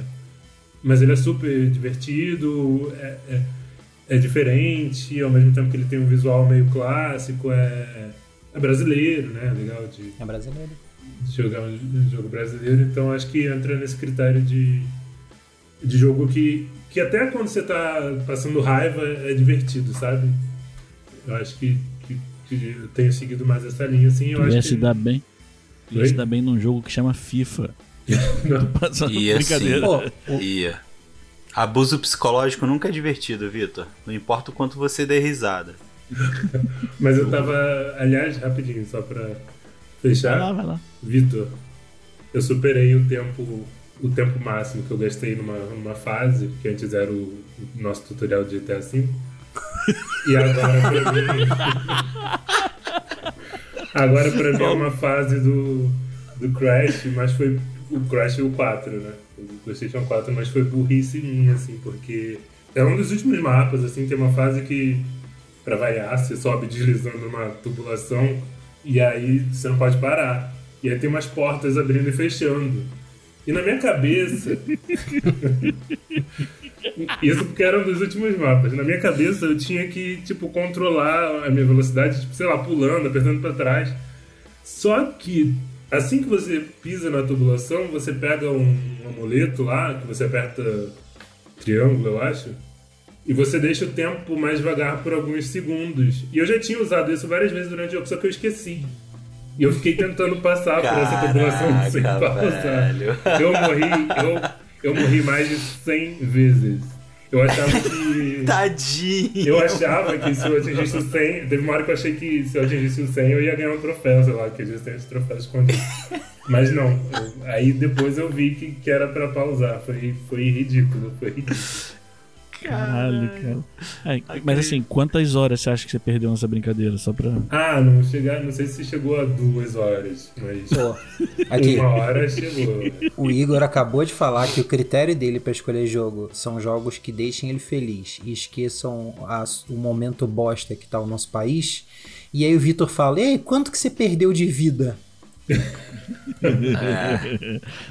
Mas ele é super divertido, é, é, é, diferente, ao mesmo tempo que ele tem um visual meio clássico, é, é brasileiro, né? Legal de. É brasileiro. De jogar um, um jogo brasileiro, então acho que entra nesse critério de, de jogo que, que até quando você tá passando raiva é divertido, sabe? Eu acho que que eu tenho seguido mais essa linha, assim, eu tu acho ia que... se dar bem. Tu ia se dar bem num jogo que chama FIFA. Não. Ia brincadeira. Sim. Ia. Abuso psicológico nunca é divertido, Vitor. Não importa o quanto você dê risada. Mas eu tava. Aliás, rapidinho, só pra fechar. Vai lá, vai lá. Vitor, eu superei o tempo. O tempo máximo que eu gastei numa, numa fase, que antes era o, o nosso tutorial de GTA V. E agora pra mim. agora pra mim é uma fase do, do Crash, mas foi o Crash o 4, né? O PlayStation 4, mas foi burrice minha, assim, porque é um dos últimos mapas, assim, tem uma fase que, pra variar, você sobe deslizando numa tubulação e aí você não pode parar. E aí tem umas portas abrindo e fechando. E na minha cabeça. Isso porque era um dos últimos mapas. Na minha cabeça eu tinha que, tipo, controlar a minha velocidade, tipo, sei lá, pulando, apertando para trás. Só que assim que você pisa na tubulação, você pega um, um amuleto lá, que você aperta triângulo, eu acho, e você deixa o tempo mais devagar por alguns segundos. E eu já tinha usado isso várias vezes durante o jogo, só que eu esqueci. E eu fiquei tentando passar Caraca, por essa tubulação sem pausar. Eu morri, eu eu morri mais de 100 vezes. Eu achava que. Tadinho! Eu achava que se eu atingisse o 100. Teve uma hora que eu achei que se eu atingisse o 100 eu ia ganhar um troféu, sei lá, que eles têm esse troféu escondido. Mas não. Eu, aí depois eu vi que, que era pra pausar. Foi, foi ridículo, foi ridículo. Caralho, cara. É, mas assim, quantas horas você acha que você perdeu nessa brincadeira? Só pra. Ah, não chegar, não sei se chegou a duas horas, mas. Pô, aqui, uma hora chegou. O Igor acabou de falar que o critério dele para escolher jogo são jogos que deixem ele feliz e esqueçam a, o momento bosta que tá o nosso país. E aí o Vitor fala: Ei, quanto que você perdeu de vida?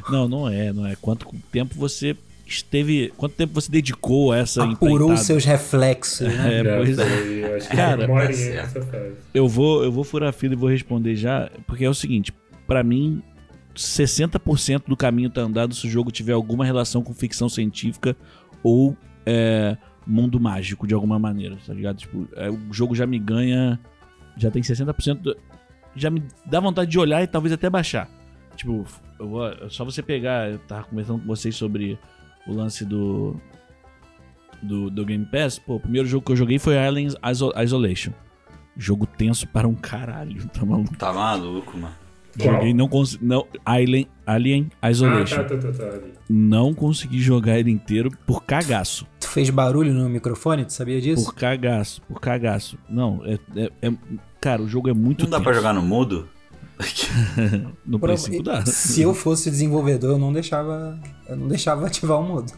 Não, não é, não é. Quanto tempo você esteve. Quanto tempo você dedicou a essa Apurou os seus reflexos, né? É, pois é. Cara, eu vou, eu vou furar a fila e vou responder já, porque é o seguinte, para mim, 60% do caminho tá andado se o jogo tiver alguma relação com ficção científica ou é, mundo mágico de alguma maneira, tá ligado? Tipo, é, o jogo já me ganha. Já tem 60%. Do, já me dá vontade de olhar e talvez até baixar. Tipo, eu vou, só você pegar. Eu tava conversando com vocês sobre o lance do, do, do Game Pass, pô, o primeiro jogo que eu joguei foi Alien Isolation. Jogo tenso para um caralho, tá maluco? Tá maluco, mano. Joguei não consegui. Não, Alien, Alien Isolation. Ah, tá, tá, tá, tá. Não consegui jogar ele inteiro por cagaço. Tu fez barulho no microfone? Tu sabia disso? Por cagaço, por cagaço. Não, é. é, é cara, o jogo é muito. Não dá tenso. pra jogar no mudo? no Play 5 dá. Se eu fosse desenvolvedor, eu não deixava, eu não deixava ativar o modo.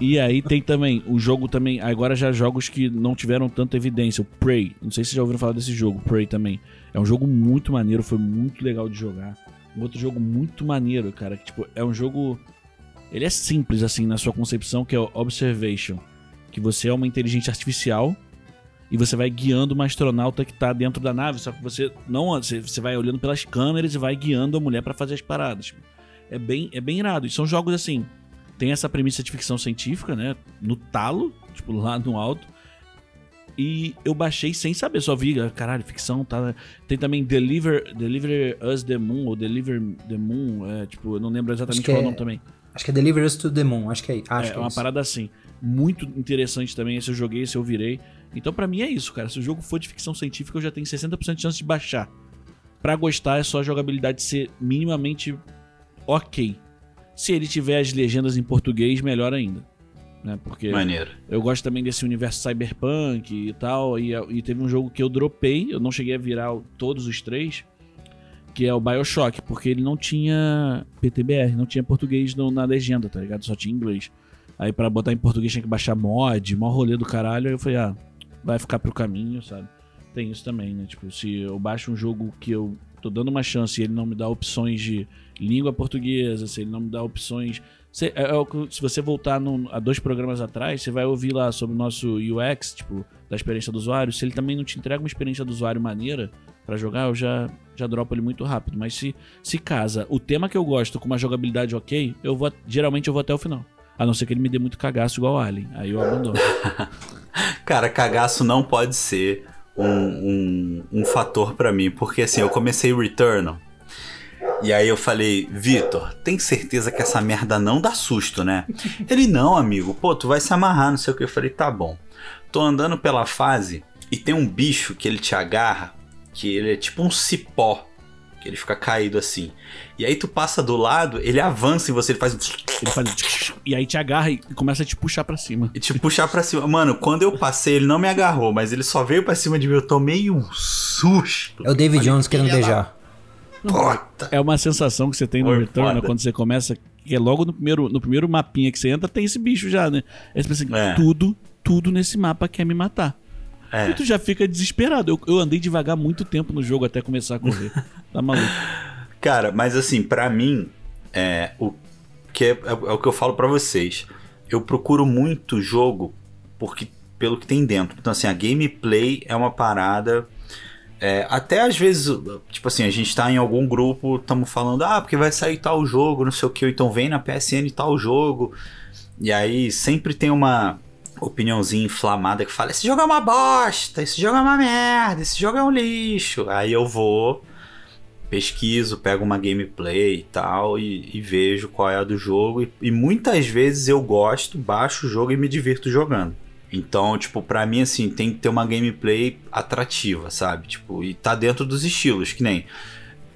e aí tem também o jogo também, agora já jogos que não tiveram tanta evidência, o Prey. Não sei se vocês já ouviram falar desse jogo, Prey também. É um jogo muito maneiro, foi muito legal de jogar. Um outro jogo muito maneiro, cara, que tipo, é um jogo ele é simples assim na sua concepção, que é o Observation, que você é uma inteligência artificial e você vai guiando uma astronauta que tá dentro da nave, só que você não você vai olhando pelas câmeras e vai guiando a mulher para fazer as paradas. É bem é bem irado. E são jogos assim, tem essa premissa de ficção científica, né, no talo, tipo lá no alto. E eu baixei sem saber, só vi, ah, caralho, ficção, tá. Tem também Deliver, Deliver Us the Moon, ou Deliver the Moon, é, tipo, eu não lembro exatamente qual é o nome também. Acho que é Deliver Us to the Moon, acho que é. Acho é, que é uma isso. parada assim. Muito interessante também, esse eu joguei, esse eu virei. Então, para mim é isso, cara. Se o jogo for de ficção científica, eu já tenho 60% de chance de baixar. Para gostar, é só a jogabilidade ser minimamente ok. Se ele tiver as legendas em português, melhor ainda. Né? Porque Maneiro. eu gosto também desse universo cyberpunk e tal. E, e teve um jogo que eu dropei, eu não cheguei a virar todos os três, que é o Bioshock, porque ele não tinha PTBR, não tinha português no, na legenda, tá ligado? Só tinha inglês. Aí para botar em português tinha que baixar mod, mó rolê do caralho. Aí eu falei, ah, vai ficar pro caminho, sabe? Tem isso também, né? Tipo, se eu baixo um jogo que eu tô dando uma chance e ele não me dá opções de língua portuguesa, se ele não me dá opções. Se, é, é, se você voltar no, a dois programas atrás, você vai ouvir lá sobre o nosso UX, tipo, da experiência do usuário. Se ele também não te entrega uma experiência do usuário maneira para jogar, eu já, já dropo ele muito rápido. Mas se, se casa o tema que eu gosto com uma jogabilidade ok, eu vou geralmente eu vou até o final. A não ser que ele me dê muito cagaço igual o Alien. Aí eu abandono. Cara, cagaço não pode ser um, um, um fator para mim, porque assim, eu comecei Returnal. E aí eu falei, Vitor, tem certeza que essa merda não dá susto, né? Ele, não, amigo, pô, tu vai se amarrar, não sei o que. Eu falei, tá bom. Tô andando pela fase e tem um bicho que ele te agarra, que ele é tipo um cipó que ele fica caído assim. E aí tu passa do lado, ele avança em você, ele faz. Ele faz. E aí te agarra e começa a te puxar pra cima. E te puxar pra cima. Mano, quando eu passei, ele não me agarrou, mas ele só veio pra cima de mim. Eu tomei um susto. É o David Jones querendo beijar. Puta. É uma sensação que você tem no Foi Return foda. quando você começa. Que é logo no primeiro, no primeiro mapinha que você entra, tem esse bicho já, né? Aí você pensa assim, É. tudo, tudo nesse mapa quer me matar. E É. tu já fica desesperado. Eu, eu andei devagar muito tempo no jogo até começar a correr. tá maluco. Cara, mas assim, pra mim, é o que é, é- é o que eu falo pra vocês. Eu procuro muito jogo porque pelo que tem dentro. Então assim, a gameplay é uma parada é, até às vezes, tipo assim, a gente tá em algum grupo, estamos falando, ah, porque vai sair tal jogo, não sei o que, então vem na PSN tal jogo. E aí sempre tem uma opiniãozinha inflamada que fala: esse jogo é uma bosta, esse jogo é uma merda, esse jogo é um lixo. Aí eu vou, pesquiso, pego uma gameplay e tal e, e vejo qual é a do jogo. E, e muitas vezes eu gosto, baixo o jogo e me divirto jogando. Então, tipo, pra mim, assim, tem que ter uma gameplay atrativa, sabe? Tipo, e tá dentro dos estilos, que nem.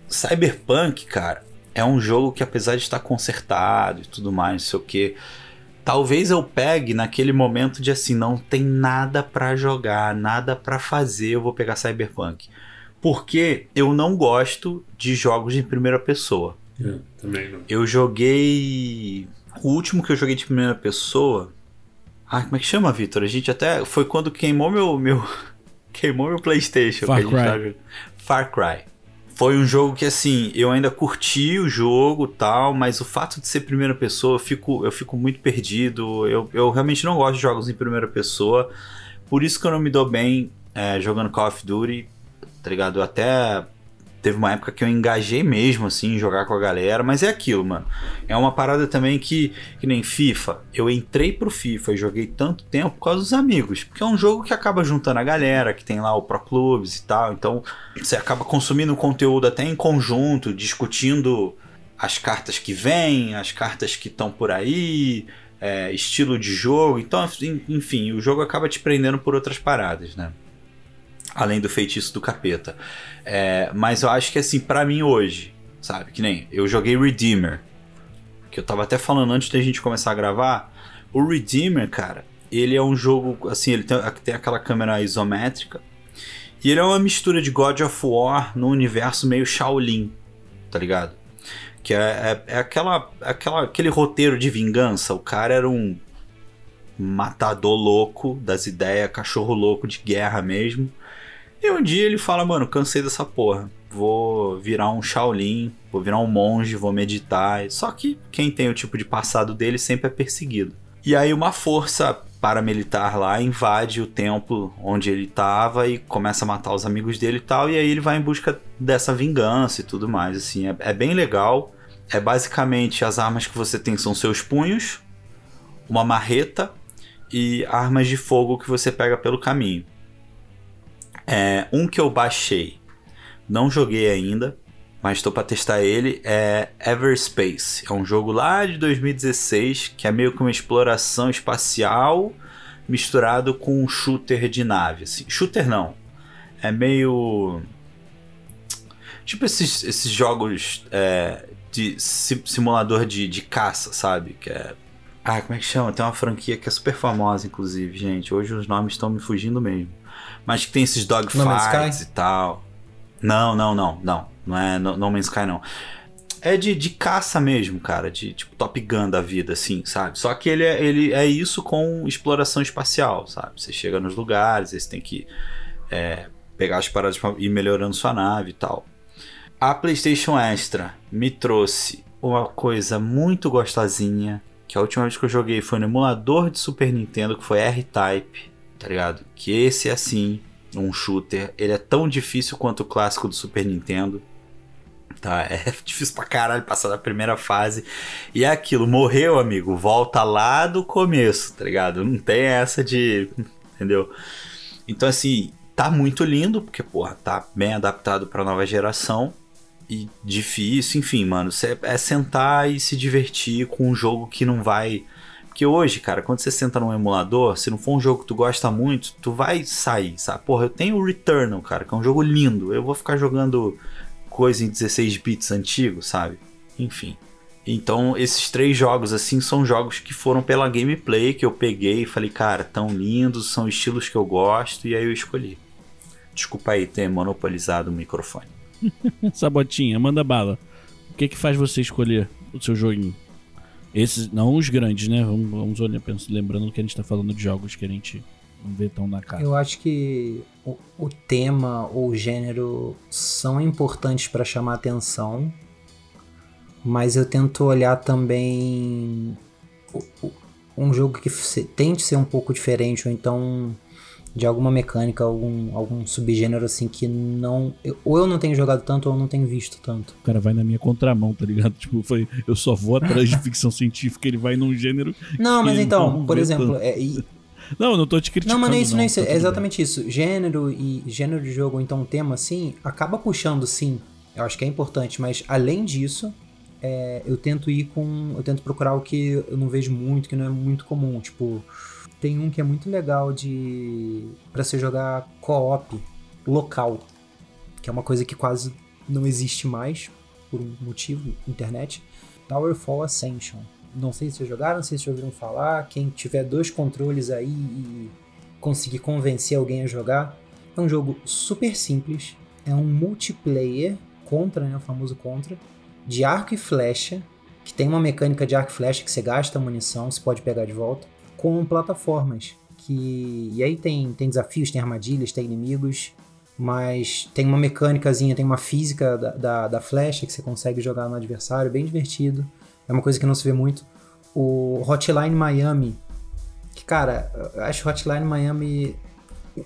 Cyberpunk, cara, é um jogo que apesar de estar consertado e tudo mais, não sei o que. Talvez eu pegue naquele momento de assim, não tem nada pra jogar, nada pra fazer, eu vou pegar Cyberpunk. Porque eu não gosto de jogos em primeira pessoa. É, também não. Eu joguei. O último que eu joguei de primeira pessoa. Ah, como é que chama, Vitor? A gente até. Foi quando queimou meu. meu... Queimou meu PlayStation. Far Cry. tava. Far Cry. Foi um jogo que, assim, eu ainda curti o jogo tal, mas o fato de ser primeira pessoa, eu fico, eu fico muito perdido. Eu, eu realmente não gosto de jogos em primeira pessoa. Por isso que eu não me dou bem é, jogando Call of Duty, tá ligado? Eu até teve uma época que eu engajei mesmo, assim, em jogar com a galera, mas é aquilo, mano. É uma parada também que, que nem FIFA. Eu entrei pro FIFA e joguei tanto tempo por causa dos amigos, porque é um jogo que acaba juntando a galera, que tem lá o Pro Clubes e tal, então você acaba consumindo conteúdo até em conjunto, discutindo as cartas que vêm, as cartas que estão por aí, é, estilo de jogo, então, en- enfim, o jogo acaba te prendendo por outras paradas, né? Além do feitiço do capeta. É, mas eu acho que assim, pra mim hoje, sabe? Que nem eu joguei Redeemer. Que eu tava até falando antes da gente começar a gravar. O Redeemer, cara, ele é um jogo, assim, ele tem, tem aquela câmera isométrica. E ele é uma mistura de God of War no universo meio Shaolin. tá ligado? Que é, é, é aquela, aquela, aquele roteiro de vingança. O cara era um matador louco das ideias, cachorro louco de guerra mesmo. E um dia ele fala, mano, cansei dessa porra. Vou virar um Shaolin, vou virar um monge, vou meditar. Só que quem tem o tipo de passado dele sempre é perseguido. E aí uma força paramilitar lá invade o templo onde ele estava e começa a matar os amigos dele e tal. E aí ele vai em busca dessa vingança e tudo mais. Assim, é, é bem legal. É basicamente as armas que você tem são seus punhos, uma marreta e armas de fogo que você pega pelo caminho. É, um que eu baixei, não joguei ainda, mas estou para testar ele, é Everspace. É um jogo lá de 2016 que é meio que uma exploração espacial misturado com um shooter de nave. Assim. Shooter não, é meio. Tipo esses, esses jogos é, de simulador de, de caça, sabe? Que é ah, como é que chama? Tem uma franquia que é super famosa, inclusive, gente. Hoje os nomes estão me fugindo mesmo. Mas que tem esses dogfights e tal. Não, não, não, não. Não é No, no Man's Sky, não. É de, de caça mesmo, cara. De tipo Top Gun da vida, assim, sabe? Só que ele é, ele é isso com exploração espacial, sabe? Você chega nos lugares, você tem que é, pegar as paradas pra ir melhorando sua nave e tal. A PlayStation Extra me trouxe uma coisa muito gostosinha que a última vez que eu joguei foi no emulador de Super Nintendo, que foi R-Type, tá ligado? Que esse é assim, um shooter. Ele é tão difícil quanto o clássico do Super Nintendo. Tá, é difícil pra caralho passar da primeira fase. E é aquilo, morreu, amigo, volta lá do começo, tá ligado? Não tem essa de. Entendeu? Então, assim, tá muito lindo, porque, porra, tá bem adaptado pra nova geração e difícil, enfim, mano. É sentar e se divertir com um jogo que não vai. Porque hoje, cara, quando você senta num emulador, se não for um jogo que tu gosta muito, tu vai sair, sabe? Porra, eu tenho o Returnal, cara, que é um jogo lindo. Eu vou ficar jogando coisa em 16 bits antigo, sabe? Enfim. Então, esses três jogos, assim, são jogos que foram pela gameplay que eu peguei e falei, cara, tão lindos, são estilos que eu gosto, e aí eu escolhi. Desculpa aí ter monopolizado o microfone. Sabotinha, manda bala. O que que faz você escolher o seu joguinho? Esses, não os grandes, né? Vamos, vamos olhar, penso, lembrando que a gente tá falando de jogos que a gente não vê tão na cara. Eu acho que o, o tema ou o gênero são importantes para chamar atenção, mas eu tento olhar também um jogo que tente ser um pouco diferente, ou então de alguma mecânica, algum, algum subgênero assim que não. Eu, ou eu não tenho jogado tanto ou eu não tenho visto tanto. O cara vai na minha contramão, tá ligado? Tipo, foi, eu só vou atrás de ficção científica, ele vai num gênero. Não, mas então, por exemplo. É, e... Não, eu não tô te criticando. Não, mas não é isso, não, é isso. tá é exatamente bem. isso. Gênero e gênero de jogo, então tema assim, acaba puxando sim. Eu acho que é importante, mas além disso, é, eu tento ir com. Eu tento procurar o que eu não vejo muito, que não é muito comum. Tipo, tem um que é muito legal de para você jogar co-op local, que é uma coisa que quase não existe mais por um motivo, internet. Towerfall Ascension. Não sei se vocês jogaram, não sei se ouviram falar. Quem tiver dois controles aí e conseguir convencer alguém a jogar, é um jogo super simples. É um multiplayer contra, né, o famoso contra, de arco e flecha, que tem uma mecânica de arco e flecha que você gasta munição, você pode pegar de volta com plataformas. Que, e aí tem, tem desafios, tem armadilhas, tem inimigos, mas tem uma mecânicazinha, tem uma física da, da, da, flecha que você consegue jogar no adversário, bem divertido. É uma coisa que não se vê muito. O Hotline Miami, que cara, acho Hotline Miami.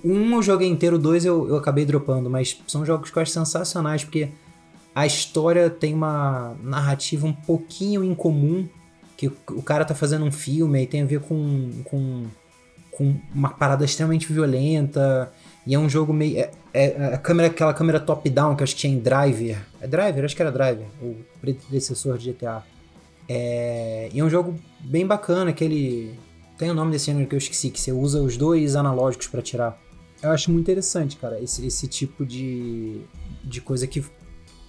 Um eu joguei inteiro, dois eu, eu acabei dropando, mas são jogos que eu acho sensacionais, porque a história tem uma narrativa um pouquinho incomum que o cara tá fazendo um filme e tem a ver com, com, com uma parada extremamente violenta. E é um jogo meio. É, é a câmera, aquela câmera top-down que eu acho que tinha em Driver. É Driver? Acho que era Driver, o predecessor de GTA. É, e é um jogo bem bacana, aquele. Tem o nome desse gênero que eu esqueci, que você usa os dois analógicos para tirar. Eu acho muito interessante, cara, esse, esse tipo de, de coisa que.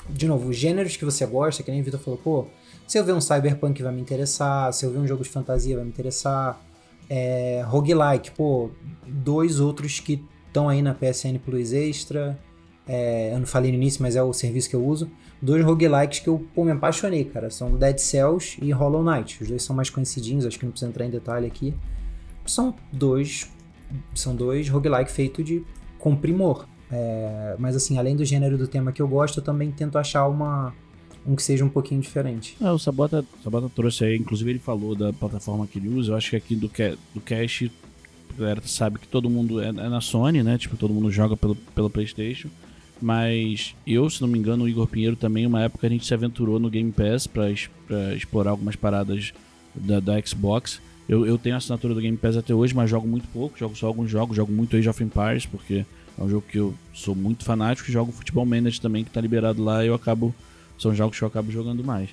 De novo, gêneros que você gosta, que nem o Vitor falou, pô, se eu ver um Cyberpunk vai me interessar, se eu ver um jogo de fantasia vai me interessar. É, roguelike, pô, dois outros que estão aí na PSN Plus Extra. É, eu não falei no início, mas é o serviço que eu uso. Dois roguelikes que eu pô, me apaixonei, cara. São Dead Cells e Hollow Knight. Os dois são mais conhecidinhos, acho que não precisa entrar em detalhe aqui. São dois. São dois roguelike feitos de com primor. É, mas assim, além do gênero do tema que eu gosto, eu também tento achar uma, um que seja um pouquinho diferente. É, o Sabota, Sabota trouxe aí, inclusive ele falou da plataforma que ele usa. Eu acho que aqui do, do Cash, a galera sabe que todo mundo é, é, na Sony, né? Tipo, todo mundo joga pelo, pelo PlayStation. Mas eu, se não me engano, o Igor Pinheiro também, uma época a gente se aventurou no Game Pass pra, pra explorar algumas paradas da, da Xbox. Eu, eu tenho a assinatura do Game Pass até hoje, mas jogo muito pouco, jogo só alguns jogos, jogo muito Age of Empires, porque é um jogo que eu sou muito fanático, jogo Futebol Manager também, que tá liberado lá, e eu acabo. São jogos que eu acabo jogando mais.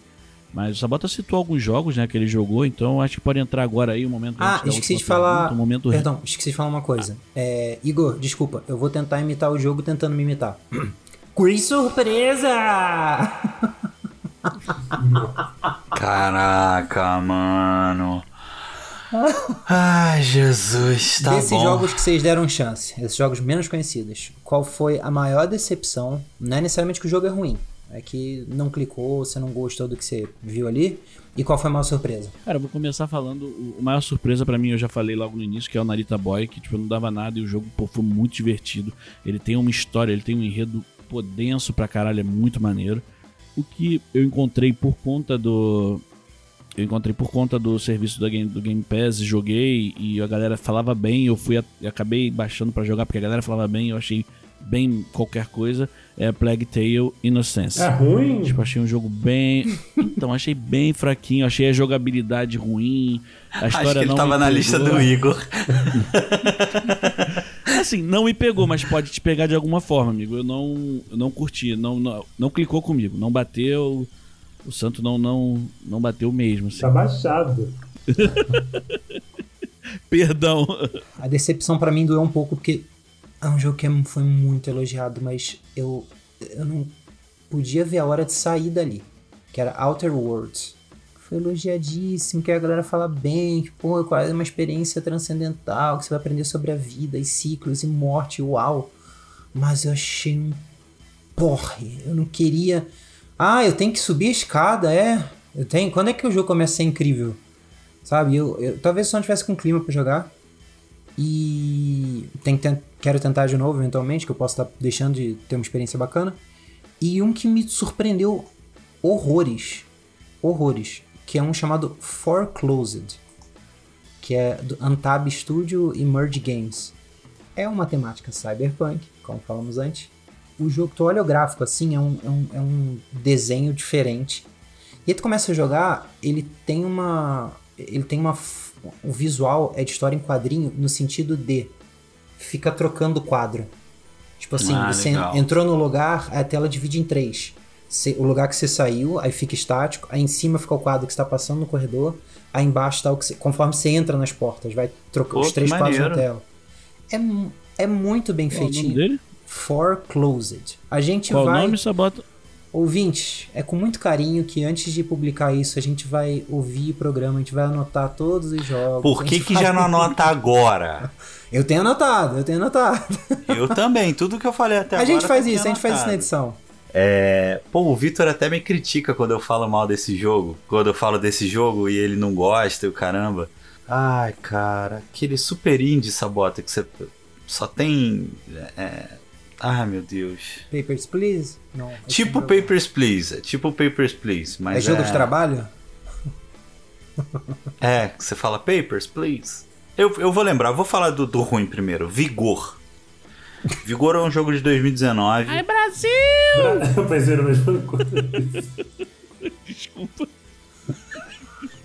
Mas o Sabota citou alguns jogos né, que ele jogou, então acho que pode entrar agora aí o momento Ah, esqueci de falar. Pergunta, momento... Perdão, esqueci de falar uma coisa. Ah. É, Igor, desculpa, eu vou tentar imitar o jogo tentando me imitar. Quiz surpresa! Caraca, mano. Ai, Jesus, tá Desses bom. jogos que vocês deram chance, esses jogos menos conhecidos, qual foi a maior decepção? Não é necessariamente que o jogo é ruim, é que não clicou, você não gostou do que você viu ali. E qual foi a maior surpresa? Cara, eu vou começar falando. O maior surpresa para mim, eu já falei logo no início, que é o Narita Boy, que tipo, não dava nada e o jogo pô, foi muito divertido. Ele tem uma história, ele tem um enredo pô, denso pra caralho, é muito maneiro. O que eu encontrei por conta do, eu encontrei por conta do serviço do Game, do Game Pass, joguei e a galera falava bem, eu fui acabei baixando para jogar porque a galera falava bem, eu achei bem qualquer coisa, é Plague Tale Innocence. É ruim? Tipo, achei um jogo bem. Então, achei bem fraquinho, achei a jogabilidade ruim. A história Acho que ele não tava na lista do Igor. assim, não me pegou, mas pode te pegar de alguma forma, amigo. Eu não, eu não curti, não, não, não clicou comigo, não bateu o santo não, não, não bateu mesmo. Assim. Tá baixado. Perdão. A decepção para mim doeu um pouco porque é um jogo que é foi muito elogiado, mas eu, eu não podia ver a hora de sair dali. Que era Outer Worlds. Foi elogiadíssimo, que a galera fala bem, que pô, é quase uma experiência transcendental, que você vai aprender sobre a vida e ciclos e morte, uau. Mas eu achei um porre. Eu não queria ah, eu tenho que subir a escada, é. Eu tenho. Quando é que o jogo começa a ser incrível? Sabe? Eu, eu talvez só não tivesse com clima para jogar. E tem que quero tentar de novo eventualmente, que eu posso estar tá deixando de ter uma experiência bacana. E um que me surpreendeu horrores, horrores, que é um chamado Foreclosed, que é do Antab Studio e Merge Games. É uma temática cyberpunk, como falamos antes, o jogo, tu olha o gráfico assim, é um, é um, é um desenho diferente. E aí tu começa a jogar, ele tem uma. Ele tem uma. O visual é de história em quadrinho no sentido de fica trocando quadro. Tipo assim, ah, você legal. entrou no lugar, a tela divide em três. o lugar que você saiu, aí fica estático, aí em cima fica o quadro que está passando no corredor, aí embaixo está o que você, conforme você entra nas portas, vai trocando os três quadros na tela. É, é muito bem Qual feitinho. O nome dele? Foreclosed. A gente Qual vai. o nome, Sabota? Ouvinte, é com muito carinho que antes de publicar isso a gente vai ouvir o programa, a gente vai anotar todos os jogos. Por que, que já não anota agora? Eu tenho anotado, eu tenho anotado. Eu também, tudo que eu falei até a agora. A gente faz isso, a gente faz isso na edição. É, pô, o Vitor até me critica quando eu falo mal desse jogo. Quando eu falo desse jogo e ele não gosta e o caramba. Ai, cara, aquele super indie sabota que você só tem. É, ah, meu Deus. Papers, Please? Não. Tipo Papers, Please. É tipo Papers, Please. Mas é jogo é... de trabalho? É, você fala Papers, Please. Eu, eu vou lembrar, vou falar do, do ruim primeiro. Vigor. Vigor é um jogo de 2019. Ai, Brasil! Eu pensei no mesmo coisa. Desculpa.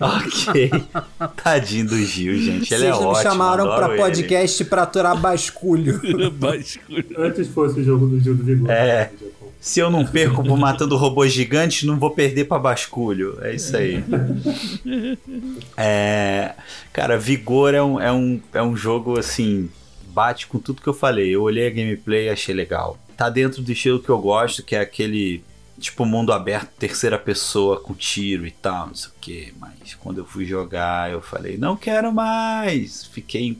Ok. Tadinho do Gil, gente. Ele Vocês é ótimo. Vocês me chamaram pra podcast ele. pra aturar basculho. basculho. Antes fosse o jogo do Gil do Vigor. É. Se eu não perco por matando robôs gigantes, não vou perder pra basculho. É isso aí. É, cara, Vigor é um, é, um, é um jogo assim. Bate com tudo que eu falei. Eu olhei a gameplay e achei legal. Tá dentro do estilo que eu gosto, que é aquele tipo mundo aberto, terceira pessoa com tiro e tal, não sei o que. Mas quando eu fui jogar, eu falei, não quero mais. Fiquei.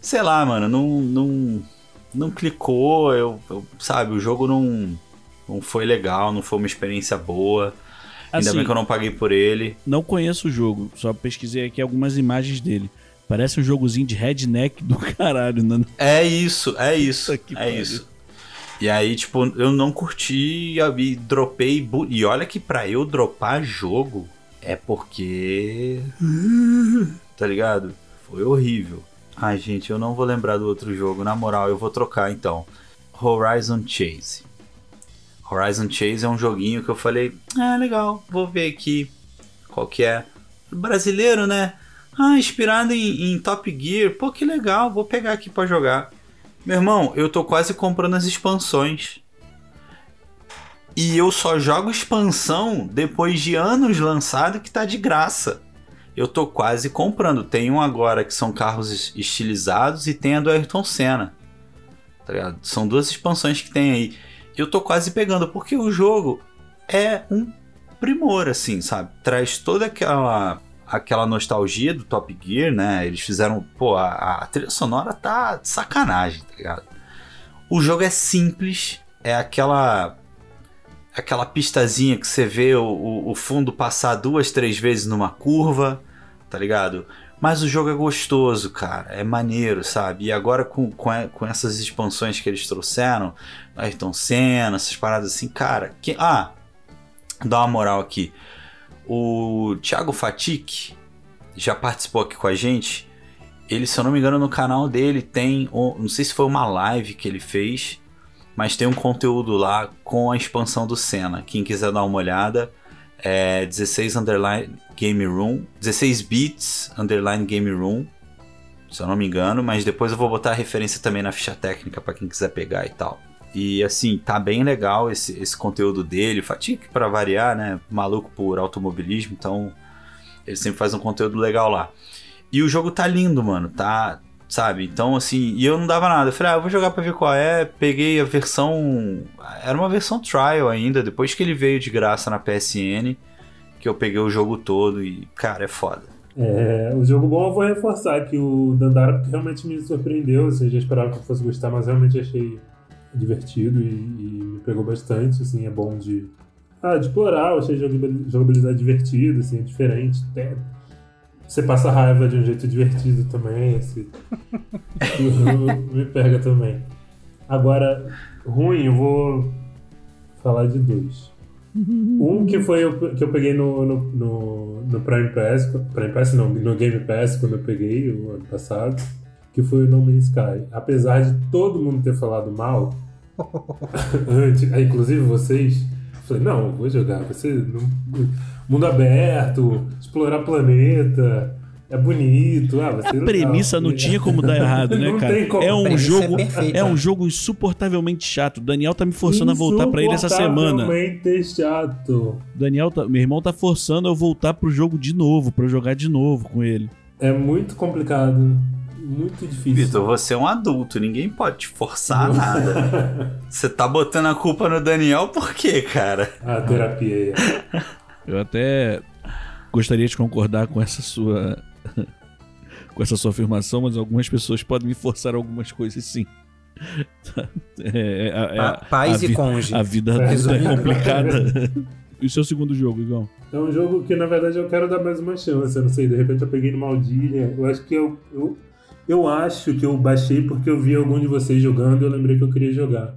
Sei lá, mano, não. não não clicou, eu, eu- sabe, o jogo não, não foi legal, não foi uma experiência boa. Ainda Assim, bem que eu não paguei por ele. não conheço o jogo, só pesquisei aqui algumas imagens dele. Parece um jogozinho de redneck do caralho, né? É isso, é isso, Puta é pariu. isso. E aí, tipo, eu não curti e, dropei. E olha que pra eu dropar jogo é porque. Tá ligado? Foi horrível. Ai, gente, eu não vou lembrar do outro jogo. Na moral, eu vou trocar então. Horizon Chase. Horizon Chase é um joguinho que eu falei, ah, legal, vou ver aqui qual que é. Brasileiro, né? Ah, inspirado em, em Top Gear. Pô, que legal, vou pegar aqui pra jogar. Meu irmão, eu tô quase comprando as expansões. E eu só jogo expansão depois de anos lançado que tá de graça. Eu tô quase comprando. Tem um agora que são carros es- estilizados e tem a do Ayrton Senna. Tá ligado? São duas expansões que tem aí. Eu tô quase pegando, porque o jogo é um primor, assim, sabe? Traz toda aquela aquela nostalgia do Top Gear, né? Eles fizeram, pô, a, a trilha sonora tá de sacanagem, tá ligado? O jogo é simples, é aquela aquela pistazinha que você vê o, o, fundo passar duas, três vezes numa curva, tá ligado? Mas o jogo é gostoso, cara, é maneiro, sabe? E agora com, com, e- com essas expansões que eles trouxeram, Ayrton Senna, essas paradas assim, cara, que, ah, dá uma moral aqui. O Thiago Fatic já participou aqui com a gente. Ele, se eu não me engano, no canal dele tem. Não sei se foi uma live que ele fez, mas tem um conteúdo lá com a expansão do Senna. Quem quiser dar uma olhada, é 16 underline game room, 16 bits underline game room, se eu não me engano, mas depois eu vou botar a referência também na ficha técnica para quem quiser pegar e tal. E assim, tá bem legal esse, esse conteúdo dele. Fatique para variar, né? Maluco por automobilismo, então ele sempre faz um conteúdo legal lá. E o jogo tá lindo, mano. Tá, sabe? Então assim, e eu não dava nada. Eu falei, ah, eu vou jogar pra ver qual é. Peguei a versão. Era uma versão trial ainda, depois que ele veio de graça na PSN, que eu peguei o jogo todo e, cara, é foda. É, o jogo bom eu vou reforçar que o Dandara realmente me surpreendeu, assim, já esperava que eu fosse gostar, mas realmente achei divertido e, e me pegou bastante, assim, é bom de, ah, de explorar, eu achei jogabilidade divertida, assim, é diferente, até você passa raiva de um jeito divertido também, assim, me pega também. Agora, ruim, eu vou falar de dois. Um que foi o que eu peguei no, no, no, no Prime Pass, Prime Pass não, no Game Pass quando eu peguei o ano passado, que foi o No Man's Sky. Apesar de todo mundo ter falado mal, antes, aí, inclusive vocês, eu falei, não, vou jogar, você não, mundo aberto, explorar planeta, é bonito, ah, ser A premissa legal. não tinha como dar errado, né, Não cara? tem como. É um premissa jogo, é é um jogo insuportavelmente chato. O Daniel tá me forçando a voltar pra ele essa semana. Insuportavelmente chato. Daniel, tá- meu irmão tá forçando eu voltar pro jogo de novo, pra eu jogar de novo com ele. É muito complicado. Muito difícil. Vitor, você é um adulto, ninguém pode te forçar a nada. Você tá botando a culpa no Daniel por quê, cara? A terapia aí. Eu até gostaria de concordar com essa sua com essa sua afirmação, mas algumas pessoas podem me forçar algumas coisas sim. É, é- é- Pa- Paz a e cônjuge. A vida É, adulta é complicada. E o seu segundo jogo, Igão? É um jogo que, na verdade, eu quero dar mais uma chance. Eu não sei, de repente eu peguei no Maldilha. Eu acho que eu, eu. Eu acho que eu baixei porque eu vi algum de vocês jogando e eu lembrei que eu queria jogar.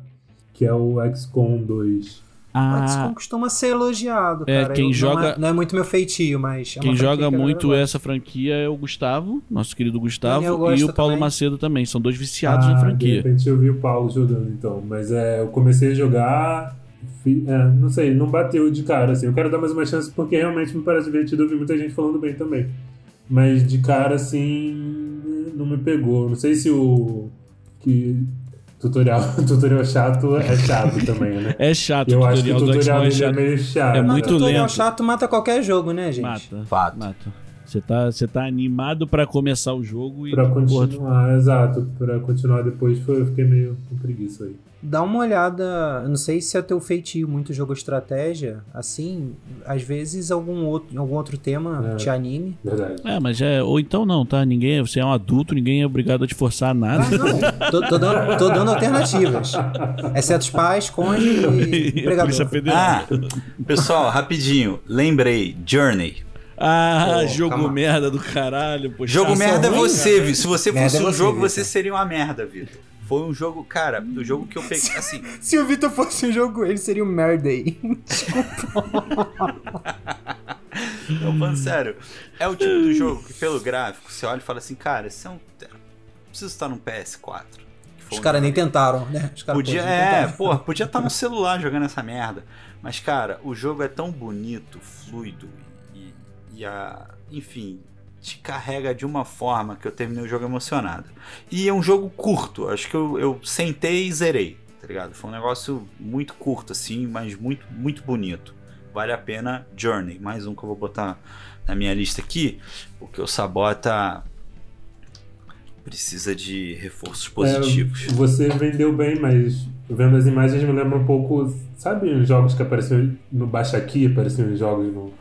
Que é o XCOM 2. O Ah, XCOM costuma ser elogiado, É, cara. quem Eu- joga- Não é, não é muito meu feitio, mas. é quem joga muito essa franquia é o Gustavo, nosso querido Gustavo, e o Paulo também. Macedo também. São dois viciados Ah, na De franquia. repente eu vi o Paulo jogando, então. Mas é, eu comecei a jogar. fi- é, não sei, não bateu de cara, assim. Eu quero dar mais uma chance porque realmente me parece divertido. Eu vi muita gente falando bem também. Mas de cara, assim, não me pegou. Não sei se o. Que tutorial, tutorial chato é chato também, né? É chato, Eu acho que o tutorial tutorial é dele é chato. meio chato. É Mas muito tutorial lento. chato mata qualquer jogo, né, gente? Mata. Fato. Mata. Você tá, você tá animado pra começar o jogo e Pra continuar, exato. Pra continuar depois foi, eu fiquei meio com preguiça aí. Dá uma olhada. Eu não sei se é teu feitio muito jogo estratégia. Assim, às vezes algum outro, algum outro tema É. te anime. Verdade. É, mas é. Ou então não, tá? Ninguém. Você é um adulto, ninguém é obrigado a te forçar a nada. Ah, não. tô, tô dando, tô dando alternativas. Exceto os pais, cônjuge e Polícia empregador. Ah, pessoal, rapidinho. Lembrei, Journey. Ah, Pô, jogo calma. merda do caralho. Pô, Jogo chato. merda é você, cara. Vi. Se você Merda fosse é um você, jogo, Vitor. você seria uma merda, Vitor. Foi um jogo, cara, do jogo que eu peguei, assim... Se o Vitor fosse um jogo, ele seria o Merday. Não, falando sério. É o tipo do jogo que, pelo gráfico, você olha e fala assim, cara, esse é um... Preciso estar num PS4. que foi Os um caras nem tentaram, né? Os caras Podia, é, porra, podia estar no celular jogando essa merda. Mas, cara, o jogo é tão bonito, fluido e, e a. Enfim, te carrega de uma forma que eu terminei o jogo emocionado. E é um jogo curto, acho que eu, eu sentei e zerei, tá ligado? Foi um negócio muito curto, assim, mas muito, muito bonito. Vale a pena Journey, mais um que eu vou botar na minha lista aqui, porque o Sabota precisa de reforços positivos. É, você vendeu bem, mas vendo as imagens me lembra um pouco. Sabe os jogos que apareciam no Baixa Aqui? Apareciam os jogos no.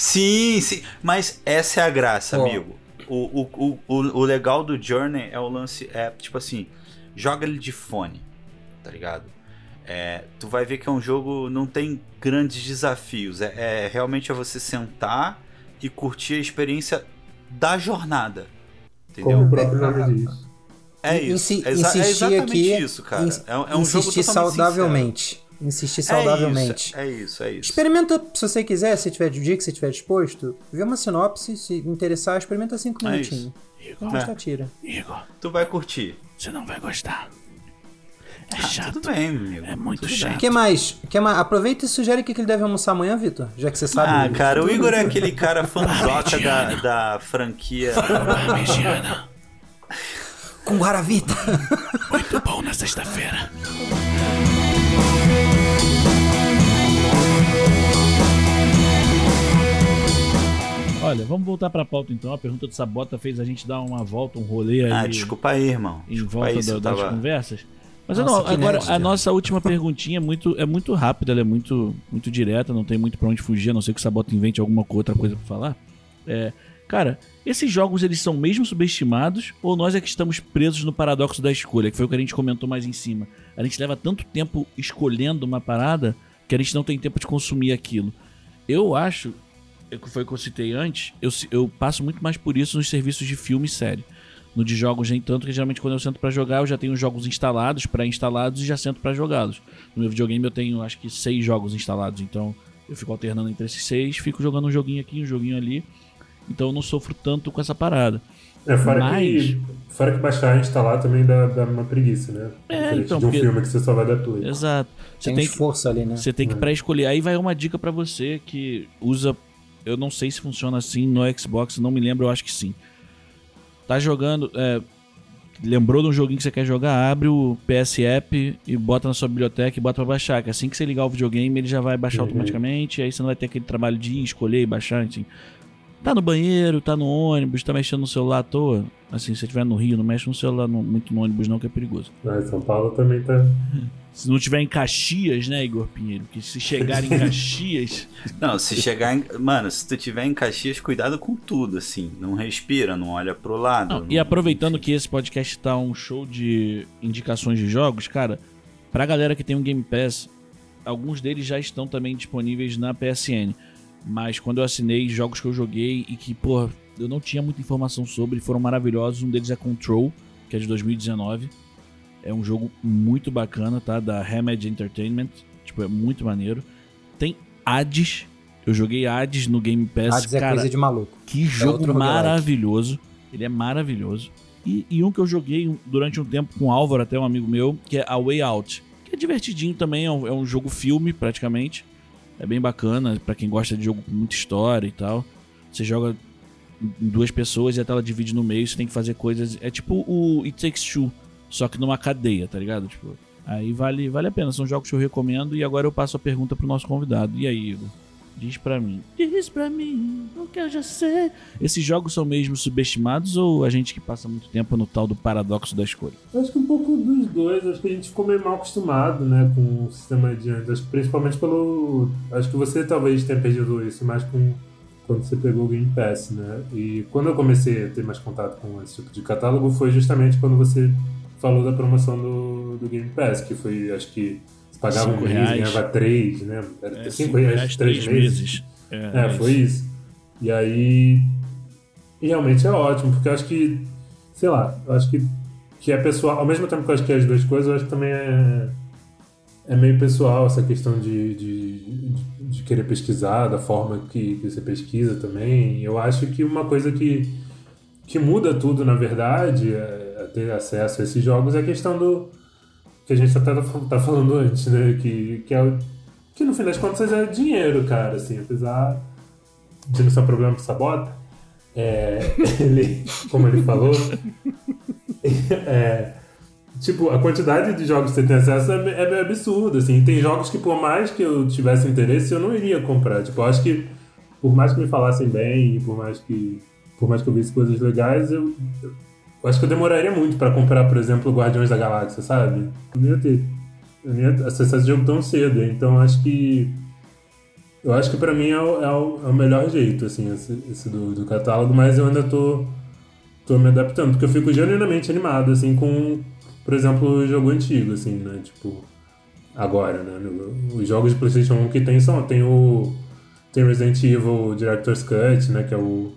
Sim, sim. Mas essa é a graça, Ó. amigo. O, o, o, o, legal do Journey é o lance. É tipo assim: joga ele de fone, tá ligado? É, tu vai ver que é um jogo. Não tem grandes desafios. É, é realmente é você sentar e curtir a experiência da jornada. Como Entendeu? o próprio nome diz. É isso. Insi- é, exa- é exatamente aqui, isso, cara. É, é um jogo Insistir totalmente saudavelmente. Insistir saudavelmente. É isso, é isso, é isso. Experimenta, se você quiser, se tiver de dia que você estiver disposto, vê uma sinopse, se interessar, experimenta cinco É minutinhos. Igor, Não gostar, tira. Igor, Tu vai curtir. você não vai gostar. É Ah, chato. tudo bem, meu amigo. É muito Tudo chato. O que mais? que mais? Aproveita e sugere o que que ele deve almoçar amanhã, Vitor. Já que você sabe. Ah, cara, o Igor é aquele cara fanzoca da, da franquia. Parmegiana. Com Guaravita. Muito bom na sexta-feira. Olha, vamos voltar pra pauta então. A pergunta do Sabota fez a gente dar uma volta, um rolê aí Ah, desculpa aí, irmão. em Desculpa volta aí da- das tava. conversas. Mas Nossa, não, agora nerd, a cara. nossa última perguntinha é muito, é muito rápida, ela é muito, muito direta, não tem muito pra onde fugir, a não ser que o Sabota invente alguma outra coisa pra falar. É, cara, esses jogos eles são mesmo subestimados ou nós é que estamos presos no paradoxo da escolha, que foi o que a gente comentou mais em cima. A gente leva tanto tempo escolhendo uma parada que a gente não tem tempo de consumir aquilo. Eu acho, que foi o que eu citei antes, eu, eu passo muito mais por isso nos serviços de filme e série. No de jogos, nem tanto, que geralmente quando eu sento pra jogar, eu já tenho os jogos instalados, pré-instalados e já sento pra jogá-los. No meu videogame eu tenho acho que seis jogos instalados, então eu fico alternando entre esses seis, fico jogando um joguinho aqui, um joguinho ali. Então eu não sofro tanto com essa parada. É, fora, Mas- que, fora que baixar e instalar também dá, dá uma preguiça, né? É, então, de um porque- filme que você só vai dar play. Exato. Você Tem tem que, esforço ali, né? Você tem que pré-escolher. Aí vai uma dica pra você que usa. Eu não sei se funciona assim no Xbox, não me lembro, eu acho que sim. Tá jogando. é, lembrou de um joguinho que você quer jogar, abre o PS App e bota na sua biblioteca e bota pra baixar. Que assim que você ligar o videogame, ele já vai baixar Uhum. automaticamente. Aí você não vai ter aquele trabalho de ir, escolher e baixar. Assim. Tá no banheiro, tá no ônibus, tá mexendo no celular à toa. Assim, se você estiver no Rio, não mexe no celular no- muito no ônibus, não, que é perigoso. Ah, São Paulo também tá. Se não tiver em Caxias, né, Igor Pinheiro? Porque se chegar em Caxias. Não, se chegar em. Mano, se tu tiver em Caxias, cuidado com tudo, assim. Não respira, não olha pro lado. Não, não- e aproveitando que esse podcast tá um show de indicações de jogos, cara, pra galera que tem um Game Pass, alguns deles já estão também disponíveis na PSN. Mas quando eu assinei jogos que eu joguei e que, pô, eu não tinha muita informação sobre, foram maravilhosos. Um deles é Control, que é de 2019. É um jogo muito bacana, tá? Da Hamed Entertainment. Tipo, é muito maneiro. Tem Hades. Eu joguei Hades no Game Pass. Hades é cara, coisa de maluco. que jogo outro roguelike. maravilhoso. Ele é maravilhoso. E, e um que eu joguei durante um tempo com o Álvaro, até um amigo meu, que é A Way Out. Que é divertidinho também, é um, é um jogo filme, praticamente. É bem bacana, pra quem gosta de jogo com muita história e tal. Você joga duas pessoas e a tela divide no meio, você tem que fazer coisas. É tipo o It Takes Two, só que numa cadeia, tá ligado? Tipo, aí vale, vale a pena, são jogos que eu recomendo. E agora eu passo a pergunta pro nosso convidado. E aí, Igor? Diz pra mim. Diz pra mim o que eu já sei. Esses jogos são mesmo subestimados ou a gente que passa muito tempo no tal do paradoxo da escolha? Eu acho que um pouco dos dois. Acho que a gente ficou meio mal acostumado, né, com o sistema de antes. Acho que principalmente pelo. Acho que você talvez tenha perdido isso mais com quando você pegou o Game Pass, né? E quando eu comecei a ter mais contato com esse tipo de catálogo foi justamente quando você falou da promoção do, do Game Pass, que foi, acho que pagava um mês, ganhava três, né? Era é, cinco reais, reais três, três meses. meses. É, é foi isso. E aí. E realmente é ótimo, porque eu acho que. Sei lá, eu acho que, que é pessoal. Ao mesmo tempo que eu acho que é as duas coisas, eu acho que também é. É meio pessoal essa questão de, de, de, querer pesquisar, da forma que, que você pesquisa também. Eu acho que uma coisa que, que muda tudo, na verdade, é, é ter acesso a esses jogos é a questão do que a gente até tá, tá falando antes, né? Que, que, é, que no fim das contas é dinheiro, cara, assim, apesar de não ser um problema que sabota, é, ele, como ele falou, é, tipo, a quantidade de jogos que você tem acesso é, é absurda, assim, tem jogos que por mais que eu tivesse interesse, eu não iria comprar, tipo, eu acho que por mais que me falassem bem, por mais que por mais que eu visse coisas legais, eu eu acho que eu demoraria muito para comprar, por exemplo, Guardiões da Galáxia, sabe? Eu não ia ter. Eu não ia acessar esse jogo tão cedo. Então acho que. Eu acho que para mim é o, é, o, é o, melhor jeito, assim, esse, esse do, do, catálogo, mas eu ainda tô, tô me adaptando, porque eu fico genuinamente animado, assim, com, por exemplo, o jogo antigo, assim, né? Tipo, agora, né? Os jogos de PlayStation 1 que tem são. Tem o. Tem Resident Evil Director's Cut, né? Que é o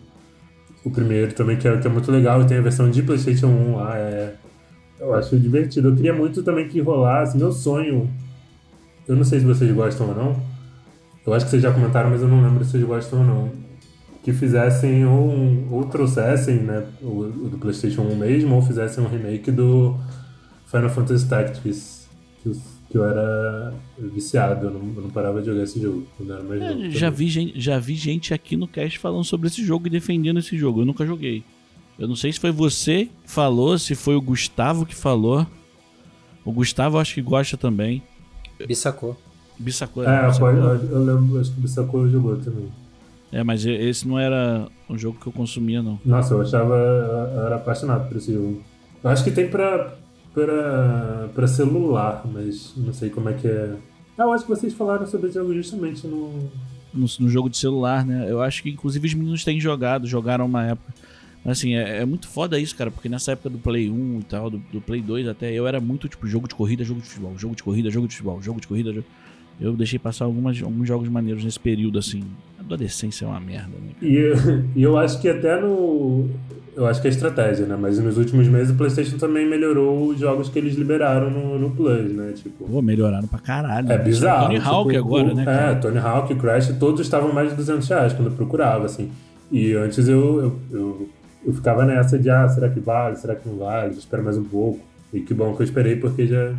o primeiro também, que é, que é muito legal, e tem a versão de PlayStation 1 lá. É, eu acho divertido. Eu queria muito também que rolasse. Meu sonho. Eu não sei se vocês gostam ou não. Eu acho que vocês já comentaram, mas eu não lembro se vocês gostam ou não. Que fizessem um, ou trouxessem, né, o, o do PlayStation 1 mesmo, ou fizessem um remake do Final Fantasy Tactics. Que os que eu era viciado, eu não, eu não parava de jogar esse jogo quando era mais é, Já vi, gente, já vi gente aqui no cast falando sobre esse jogo e defendendo esse jogo. Eu nunca joguei. Eu não sei se foi você que falou, se foi o Gustavo que falou. O Gustavo acho que gosta também. Bissacou. Bissacou, é. É, Pode, eu lembro, acho que o Bissacou jogou também. É, mas esse não era um jogo que eu consumia, não. Nossa, eu achava. Eu era apaixonado por esse jogo. Eu acho que tem pra, para, para celular, mas não sei como é que é. Ah, eu acho que vocês falaram sobre esse jogo justamente no... no... no. jogo de celular, né? Eu acho que inclusive os meninos têm jogado, jogaram uma época. Assim, é, é, muito foda isso, cara, porque nessa época do Play 1 e tal, do, do, Play 2 até, eu era muito tipo jogo de corrida, jogo de futebol, jogo de corrida, jogo de futebol, jogo de corrida. Jogo... Eu deixei passar algumas, alguns jogos maneiros nesse período, assim. A adolescência é uma merda, né? E, e eu acho que até no. Eu acho que é estratégia, né? Mas nos últimos meses o PlayStation também melhorou os jogos que eles liberaram no, no Plus, né? Tipo. Pô, melhoraram pra caralho. É né? bizarro. Tony Hawk tipo, agora, né? Cara? É, Tony Hawk, Crash, todos estavam mais de 200 reais quando eu procurava, assim. E antes eu, eu, eu, eu ficava nessa de, ah, será que vale? Será que não vale? Espero mais um pouco. E que bom que eu esperei, porque já,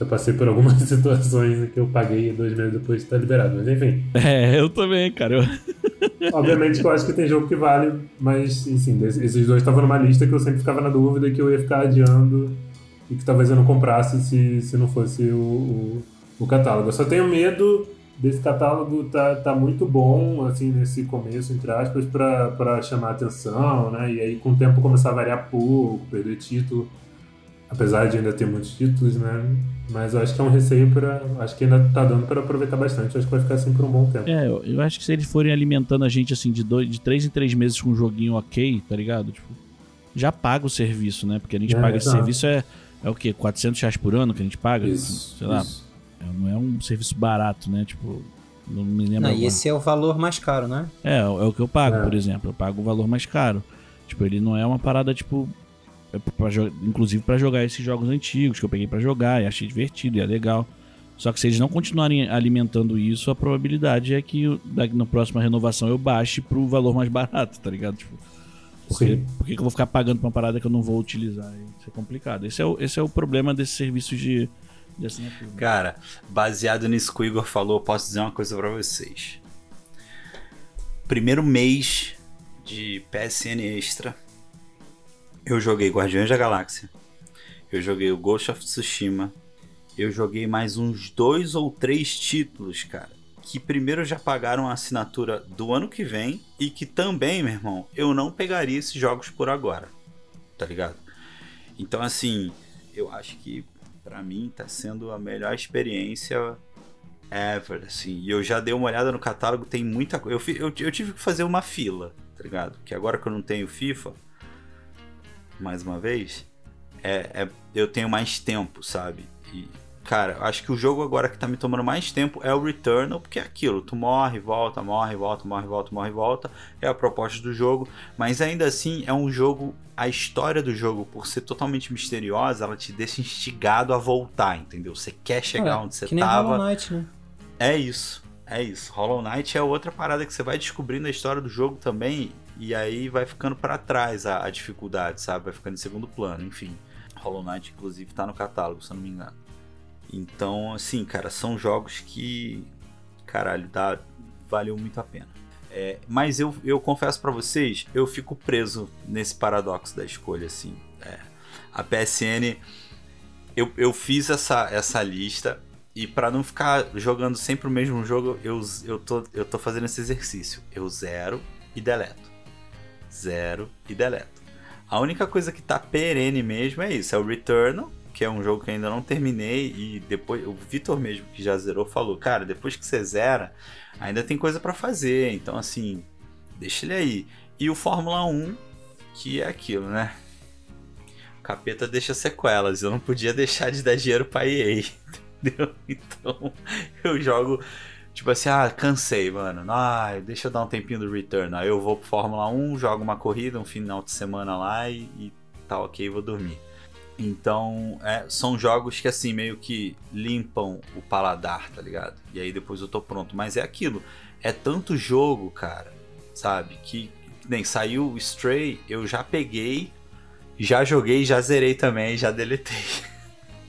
já passei por algumas situações que eu paguei dois meses depois de estar liberado. Mas enfim. É, eu também, cara. Eu... Obviamente que eu acho que tem jogo que vale, mas, enfim, esses dois estavam numa lista que eu sempre ficava na dúvida que eu ia ficar adiando e que talvez eu não comprasse se, se não fosse o, o, o catálogo. Eu só tenho medo desse catálogo tá, tá muito bom, assim, nesse começo, entre aspas, para chamar atenção, né? E aí com o tempo começar a variar pouco, perder título apesar de ainda ter muitos títulos, né? Mas eu acho que é um receio para. Acho que ainda tá dando para aproveitar bastante. Eu acho que vai ficar assim por um bom tempo. É, eu, eu, acho que se eles forem alimentando a gente assim de, dois, de três em três meses com um joguinho ok, tá ligado? Tipo, já paga o serviço, né? Porque a gente é, paga esse serviço é, é o quê? 400 reais por ano que a gente paga? Isso, Sei lá. Isso. É, não é um serviço barato, né? Tipo. Não me lembro. Não, e esse é o valor mais caro, né? É, é o que eu pago, é. por exemplo. Eu pago o valor mais caro. Tipo, ele não é uma parada, tipo, é pra, inclusive para jogar esses jogos antigos que eu peguei para jogar e achei divertido e é legal. Só que se eles não continuarem alimentando isso, a probabilidade é que na próxima renovação eu baixe pro valor mais barato, tá ligado? Tipo, porque, por que eu vou ficar pagando pra uma parada que eu não vou utilizar? Isso é complicado. Esse é o, esse é o problema desses serviços de, de assinatura. Cara, baseado nisso que o Igor falou, posso dizer uma coisa para vocês. Primeiro mês de PSN Extra, eu joguei Guardiões da Galáxia. Eu joguei o Ghost of Tsushima. Eu joguei mais uns dois ou três títulos, cara. que primeiro já pagaram a assinatura do ano que vem e que também, meu irmão, eu não pegaria esses jogos por agora. Tá ligado? Então, assim, eu acho que para mim tá sendo a melhor experiência ever, assim. E eu já dei uma olhada no catálogo, tem muita coisa. Eu, eu, eu tive que fazer uma fila, tá ligado? Que agora que eu não tenho FIFA, mais uma vez, é, é eu tenho mais tempo, sabe? E Cara, acho que o jogo agora que tá me tomando mais tempo é o Returnal, porque é aquilo, tu morre, volta, morre, volta, morre, volta, morre, volta, é a proposta do jogo, mas ainda assim é um jogo, a história do jogo, por ser totalmente misteriosa, ela te deixa instigado a voltar, entendeu? Você quer chegar é, onde você que tava. Hollow Knight, né? É isso, é isso. Hollow Knight é outra parada que você vai descobrindo a história do jogo também, e aí vai ficando para trás a, a dificuldade, sabe? Vai ficando em segundo plano, enfim. Hollow Knight, inclusive, tá no catálogo, se eu não me engano. Então, assim, cara, são jogos que, caralho, dá, valeu muito a pena. É, mas eu, eu confesso para vocês, eu fico preso nesse paradoxo da escolha, assim. É, a PSN, eu, eu fiz essa, essa lista e para não ficar jogando sempre o mesmo jogo, eu, eu, tô, eu tô fazendo esse exercício. Eu zero e deleto. Zero e deleto. A única coisa que tá perene mesmo é isso, é o Returnal, que é um jogo que ainda não terminei e depois o Vitor mesmo que já zerou falou, cara, depois que você zera, ainda tem coisa para fazer, então assim, deixa ele aí. E o Fórmula 1, que é aquilo, né? O capeta deixa sequelas, eu não podia deixar de dar dinheiro pra EA, entendeu? Então, eu jogo tipo assim, ah, cansei, mano. Ah, deixa eu dar um tempinho do Return. Aí eu vou pro Fórmula 1, jogo uma corrida, um final de semana lá e, e tá ok, vou dormir. Então, é, são jogos que assim, meio que limpam o paladar, tá ligado? E aí depois eu tô pronto. Mas é aquilo, é tanto jogo, cara, sabe? Que nem saiu o Stray, eu já peguei, já joguei, já zerei também, já deletei.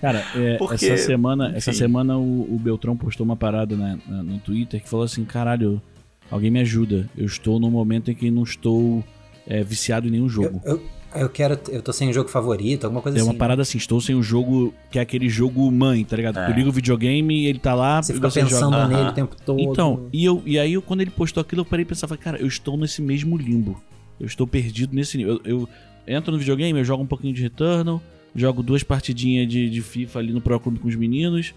Cara, é, Porque, essa semana, enfim. essa semana o, o, Beltrão postou uma parada né, no Twitter que falou assim: caralho, alguém me ajuda. Eu estou num momento em que não estou é, viciado em nenhum jogo. Eu, eu, eu quero. Eu tô sem um jogo favorito, alguma coisa é assim. É uma parada assim, estou sem um jogo que é aquele jogo mãe, tá ligado? É. Eu ligo o videogame, ele tá lá. Você fica pensando joga. nele o tempo todo. Então, e, eu, e aí eu, quando ele postou aquilo, eu parei e pensava, cara, eu estou nesse mesmo limbo. Eu estou perdido nesse nível. Eu, eu entro no videogame, eu jogo um pouquinho de Returnal, jogo duas partidinhas de, de FIFA ali no Pro Clube com os meninos.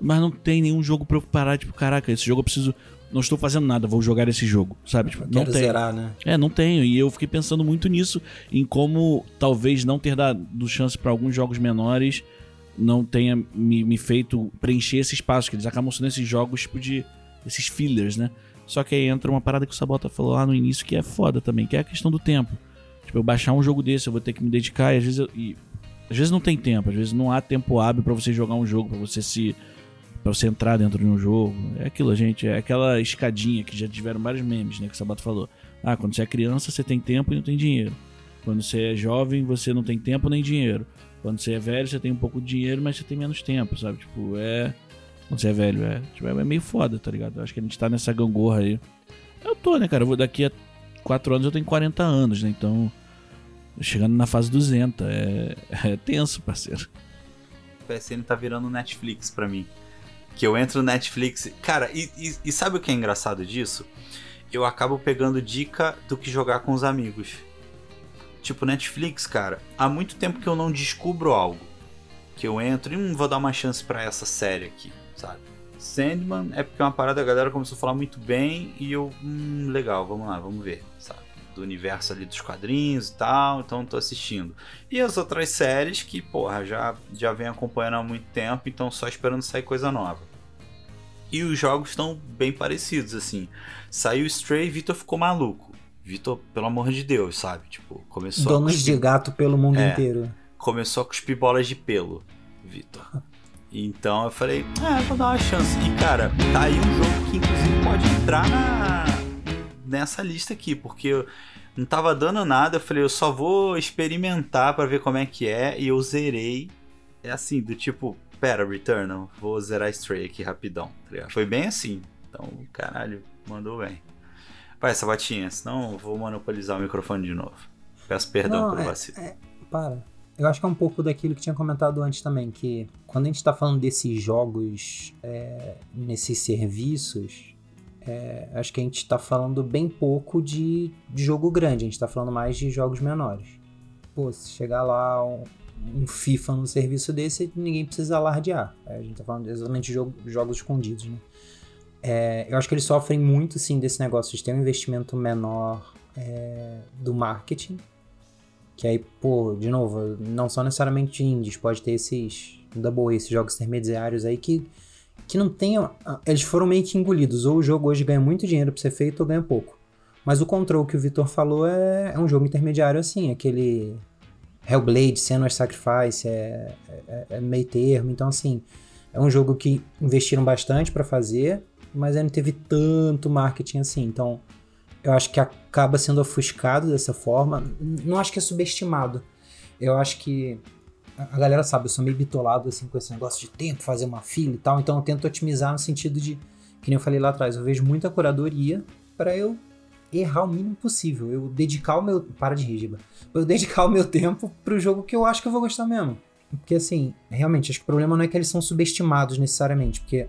Mas não tem nenhum jogo pra eu parar, tipo, caraca, esse jogo eu preciso não estou fazendo nada, vou jogar esse jogo, sabe? Tipo, não tenho. zerar, né? É, não tenho. E eu fiquei pensando muito nisso, em como talvez não ter dado chance para alguns jogos menores não tenha me, me, feito preencher esse espaço, que eles acabam sendo esses jogos tipo de. esses fillers, né? Só que aí entra uma parada que o Sabota falou lá no início que é foda também, que é a questão do tempo. Tipo, eu baixar um jogo desse, eu vou ter que me dedicar e às vezes eu, e, às vezes não tem tempo, às vezes não há tempo hábil para você jogar um jogo, para você se para você entrar dentro de um jogo. É aquilo, gente, é aquela escadinha que já tiveram vários memes, né, que o Sabato falou. Ah, quando você é criança, você tem tempo e não tem dinheiro. Quando você é jovem, você não tem tempo nem dinheiro. Quando você é velho, você tem um pouco de dinheiro, mas você tem menos tempo, sabe? Tipo, é. Quando você é velho, é. Tipo, é meio foda, tá ligado? Eu acho que a gente tá nessa gangorra aí. Eu tô, né, cara? Eu vou daqui a 4 anos eu tenho 40 anos, né? Então. Chegando na fase 200. É, é tenso, parceiro. O PSN tá virando Netflix pra mim que eu entro no Netflix. Cara, e, e, e, sabe o que é engraçado disso? Eu acabo pegando dica do que jogar com os amigos. Tipo, Netflix, cara, há muito tempo que eu não descubro algo. Que eu entro e hum, vou dar uma chance para essa série aqui, sabe? Sandman é porque é uma parada, a galera começou a falar muito bem e eu, hum, legal, vamos lá, vamos ver, sabe? Do universo ali dos quadrinhos e tal, então tô assistindo. E as outras séries que, porra, já, já vem acompanhando há muito tempo, então só esperando sair coisa nova. E os jogos estão bem parecidos, assim. Saiu Stray, Vitor ficou maluco. Vitor, pelo amor de Deus, sabe? Tipo, começou Donos cuspir... de gato pelo mundo é, inteiro. Começou a cuspir bolas de pelo, Vitor. Então eu falei, é, vou dar uma chance. E cara, tá aí um jogo que inclusive pode entrar na... nessa lista aqui, porque eu não tava dando nada. Eu falei, eu só vou experimentar para ver como é que é. E eu zerei. É assim, do tipo, pera, Returnal, vou zerar Stray aqui rapidão. Tá Foi bem assim. Então, caralho, mandou bem. Vai, Sabatinha, senão vou monopolizar o microfone de novo. Peço perdão Não, pelo é, vacilo. É, para. Eu acho que é um pouco daquilo que tinha comentado antes também, que quando a gente está falando desses jogos, é, nesses serviços, é, acho que a gente está falando bem pouco de, de, jogo grande, a gente está falando mais de jogos menores. Pô, se chegar lá um, um FIFA no serviço desse, ninguém precisa alardear. É, a gente está falando exatamente de jogo, jogos escondidos, né? É, eu acho que eles sofrem muito, sim, desse negócio de ter um investimento menor é, do marketing que aí, pô, de novo, não são necessariamente indies, pode ter esses double esses jogos intermediários aí que, que não tenham. Eles foram meio que engolidos. Ou o jogo hoje ganha muito dinheiro pra ser feito ou ganha pouco. Mas o Control que o Vitor falou é, é um jogo intermediário assim, aquele Hellblade, Senua's Sacrifice, é, é, é, meio termo. Então, assim, é um jogo que investiram bastante para fazer, mas aí não teve tanto marketing assim. Então, eu acho que acaba sendo ofuscado dessa forma. Não acho que é subestimado. Eu acho que a galera sabe, eu sou meio bitolado assim com esse negócio de tempo, fazer uma fila e tal, então eu tento otimizar no sentido de, que nem eu falei lá atrás, eu vejo muita curadoria para eu errar o mínimo possível, eu dedicar o meu, para de rir, Giba, eu dedicar o meu tempo pro jogo que eu acho que eu vou gostar mesmo. Porque assim, realmente, acho que o problema não é que eles são subestimados necessariamente, porque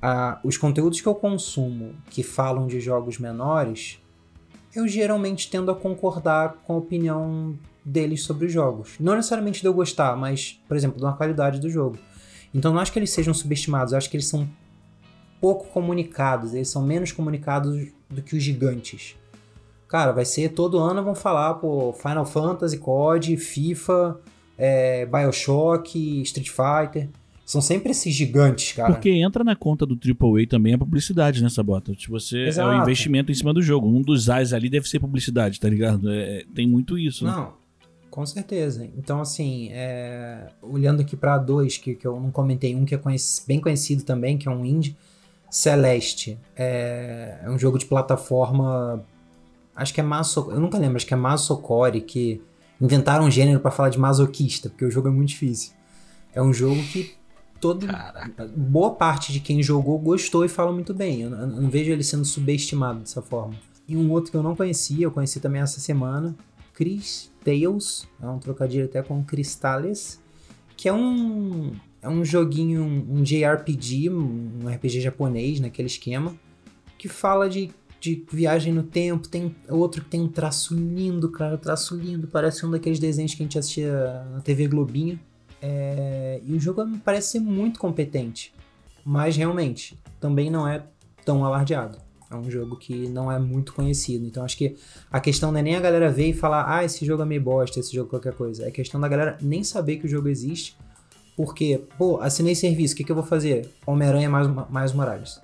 ah, os conteúdos que eu consumo que falam de jogos menores, eu geralmente tendo a concordar com a opinião deles sobre os jogos. Não necessariamente de eu gostar, mas, por exemplo, da qualidade do jogo. Então não acho que eles sejam subestimados, eu acho que eles são pouco comunicados, eles são menos comunicados do que os gigantes. Cara, vai ser todo ano vão falar, pô, Final Fantasy, COD, FIFA, é, Bioshock, Street Fighter. São sempre esses gigantes, cara. Porque entra na conta do AAA também a publicidade, né, Sabota? Se você Exato. é o investimento em cima do jogo. Um dos AIS ali deve ser publicidade, tá ligado? É, tem muito isso. Né? Não, né? Com certeza. Então, assim, é... olhando aqui para dois que, que eu não comentei, um que é conheci... bem conhecido também, que é um indie, Celeste. É, é um jogo de plataforma. Acho que é maso. Eu nunca lembro, acho que é Masocore, que inventaram um gênero para falar de masoquista, porque o jogo é muito difícil. É um jogo que todo Caraca. boa parte de quem jogou gostou e fala muito bem. Eu, eu, não vejo ele sendo subestimado dessa forma. E um outro que eu não conhecia, eu conheci também essa semana, Chris Tales, é um trocadilho até com Cristales, que é um é um joguinho, um JRPG, um RPG japonês naquele esquema, que fala de, de viagem no tempo. Tem outro que tem um traço lindo, cara, traço lindo, parece um daqueles desenhos que a gente assistia na TV Globinho. É, e o jogo me parece ser muito competente. Mas realmente, também não é tão alardeado. É um jogo que não é muito conhecido. Então acho que a questão não é nem a galera ver e falar, ah, esse jogo é meio bosta, esse jogo é qualquer coisa. É questão da galera nem saber que o jogo existe. Porque, pô, assinei serviço, o que, que eu vou fazer? Homem-Aranha mais, mais Morales.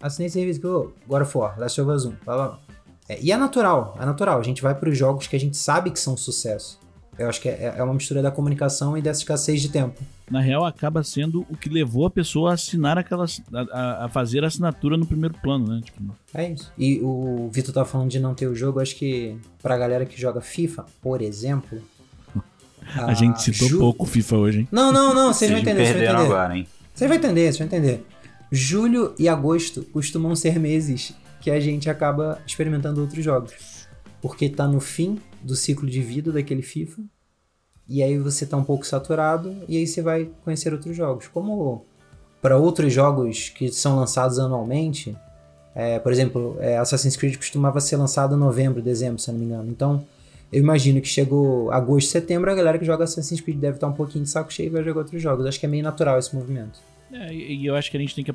Assinei serviço, pô, agora for, Last of Us 1, blá, blá. É, e é natural, é natural. A gente vai para os jogos que a gente sabe que são sucesso. Eu acho que é, é uma mistura da comunicação e dessa escassez de tempo. Na real, acaba sendo o que levou a pessoa a assinar aquelas. a, a fazer a assinatura no primeiro plano, né? Tipo... É isso. E o Vitor tava falando de não ter o jogo, acho que pra galera que joga FIFA, por exemplo. a, a gente citou Ju... pouco FIFA hoje, hein? Não, não, não, vocês vão entender. Vocês vão entender. agora, hein? Vocês vão entender, vocês vão entender. Julho e agosto costumam ser meses que a gente acaba experimentando outros jogos. Porque tá no fim do ciclo de vida daquele FIFA. E aí você tá um pouco saturado e aí você vai conhecer outros jogos. Como para outros jogos que são lançados anualmente, é, por exemplo, é, Assassin's Creed costumava ser lançado em novembro, dezembro, se não me engano. Então, eu imagino que chegou agosto, setembro, a galera que joga Assassin's Creed deve estar um pouquinho de saco cheio e vai jogar outros jogos. Acho que é meio natural esse movimento. É, e eu acho que a gente tem que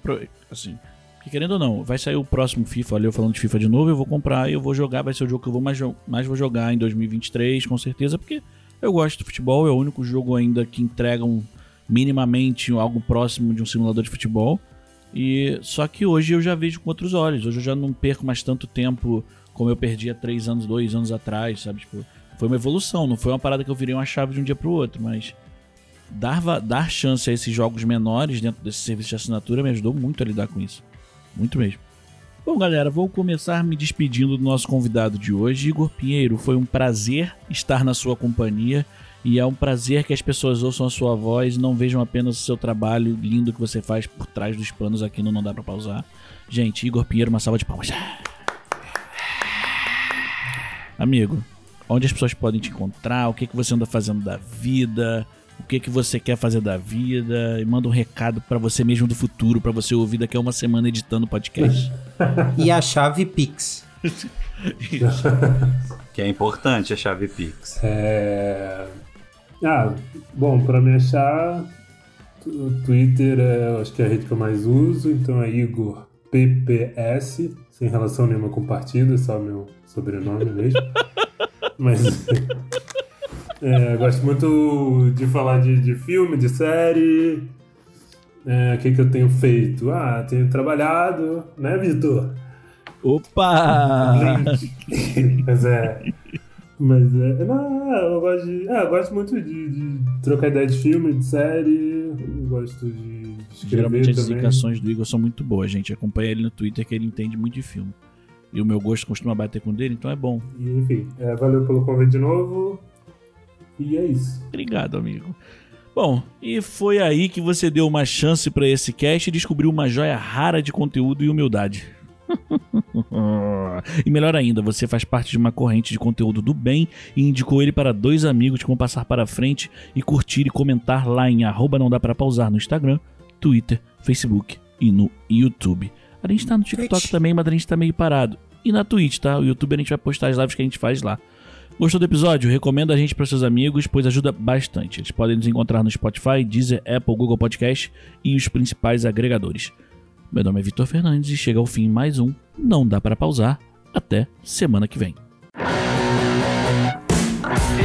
assim, porque querendo ou não, vai sair o próximo FIFA, olha eu falando de FIFA de novo, eu vou comprar e eu vou jogar, vai ser o jogo que eu vou mais, mais vou jogar em 2023, com certeza, porque eu gosto de futebol, é o único jogo ainda que entrega um, minimamente algo próximo de um simulador de futebol. E só que hoje eu já vejo com outros olhos. Hoje eu já não perco mais tanto tempo como eu perdi há três anos, dois anos atrás, sabe? Tipo, foi uma evolução, não foi uma parada que eu virei uma chave de um dia pro outro, mas dar, dar chance a esses jogos menores dentro desse serviço de assinatura me ajudou muito a lidar com isso. Muito mesmo. Bom, galera, vou começar me despedindo do nosso convidado de hoje, Igor Pinheiro. Foi um prazer estar na sua companhia e é um prazer que as pessoas ouçam a sua voz e não vejam apenas o seu trabalho lindo que você faz por trás dos panos aqui no Não Dá Pra Pausar. Gente, Igor Pinheiro, uma salva de palmas. Amigo, onde as pessoas podem te encontrar, o que, que você anda fazendo da vida, o que, que você quer fazer da vida, e manda um recado para você mesmo do futuro, para você ouvir daqui a uma semana editando o podcast. e a chave Pix. que é importante a chave Pix. É... Ah, bom, para me achar, o Twitter é, acho que é a rede que eu mais uso, então é Igor PPS, sem relação nenhuma com partido, é só meu sobrenome mesmo. Mas é, gosto muito de falar de, de filme, de série. É, o que, que eu tenho feito? Ah, tenho trabalhado, né, Vitor? Opa! Mas é. Mas é. Não, eu gosto de. Ah, eu gosto muito de, de trocar ideia de filme, de série. Eu gosto de Geralmente as também. indicações do Igor são muito boas, gente. Acompanha ele no Twitter que ele entende muito de filme. E o meu gosto costuma bater com o dele, então é bom. E, enfim, é, valeu pelo convite de novo. E é isso. Obrigado, amigo. Bom, e foi aí que você deu uma chance pra esse cast e descobriu uma joia rara de conteúdo e humildade. e melhor ainda, você faz parte de uma corrente de conteúdo do bem e indicou ele para dois amigos que vão passar para frente e curtir e comentar lá em arroba não dá pra pausar no Instagram, Twitter, Facebook e no YouTube. A gente tá no TikTok Twitch. também, mas a gente tá meio parado. E na Twitch, tá? O YouTube a gente vai postar as lives que a gente faz lá. Gostou do episódio? Recomenda a gente para seus amigos, pois ajuda bastante. Eles podem nos encontrar no Spotify, Deezer, Apple, Google Podcast e os principais agregadores. Meu nome é Vitor Fernandes e chega ao fim mais um Não Dá Para Pausar. Até semana que vem.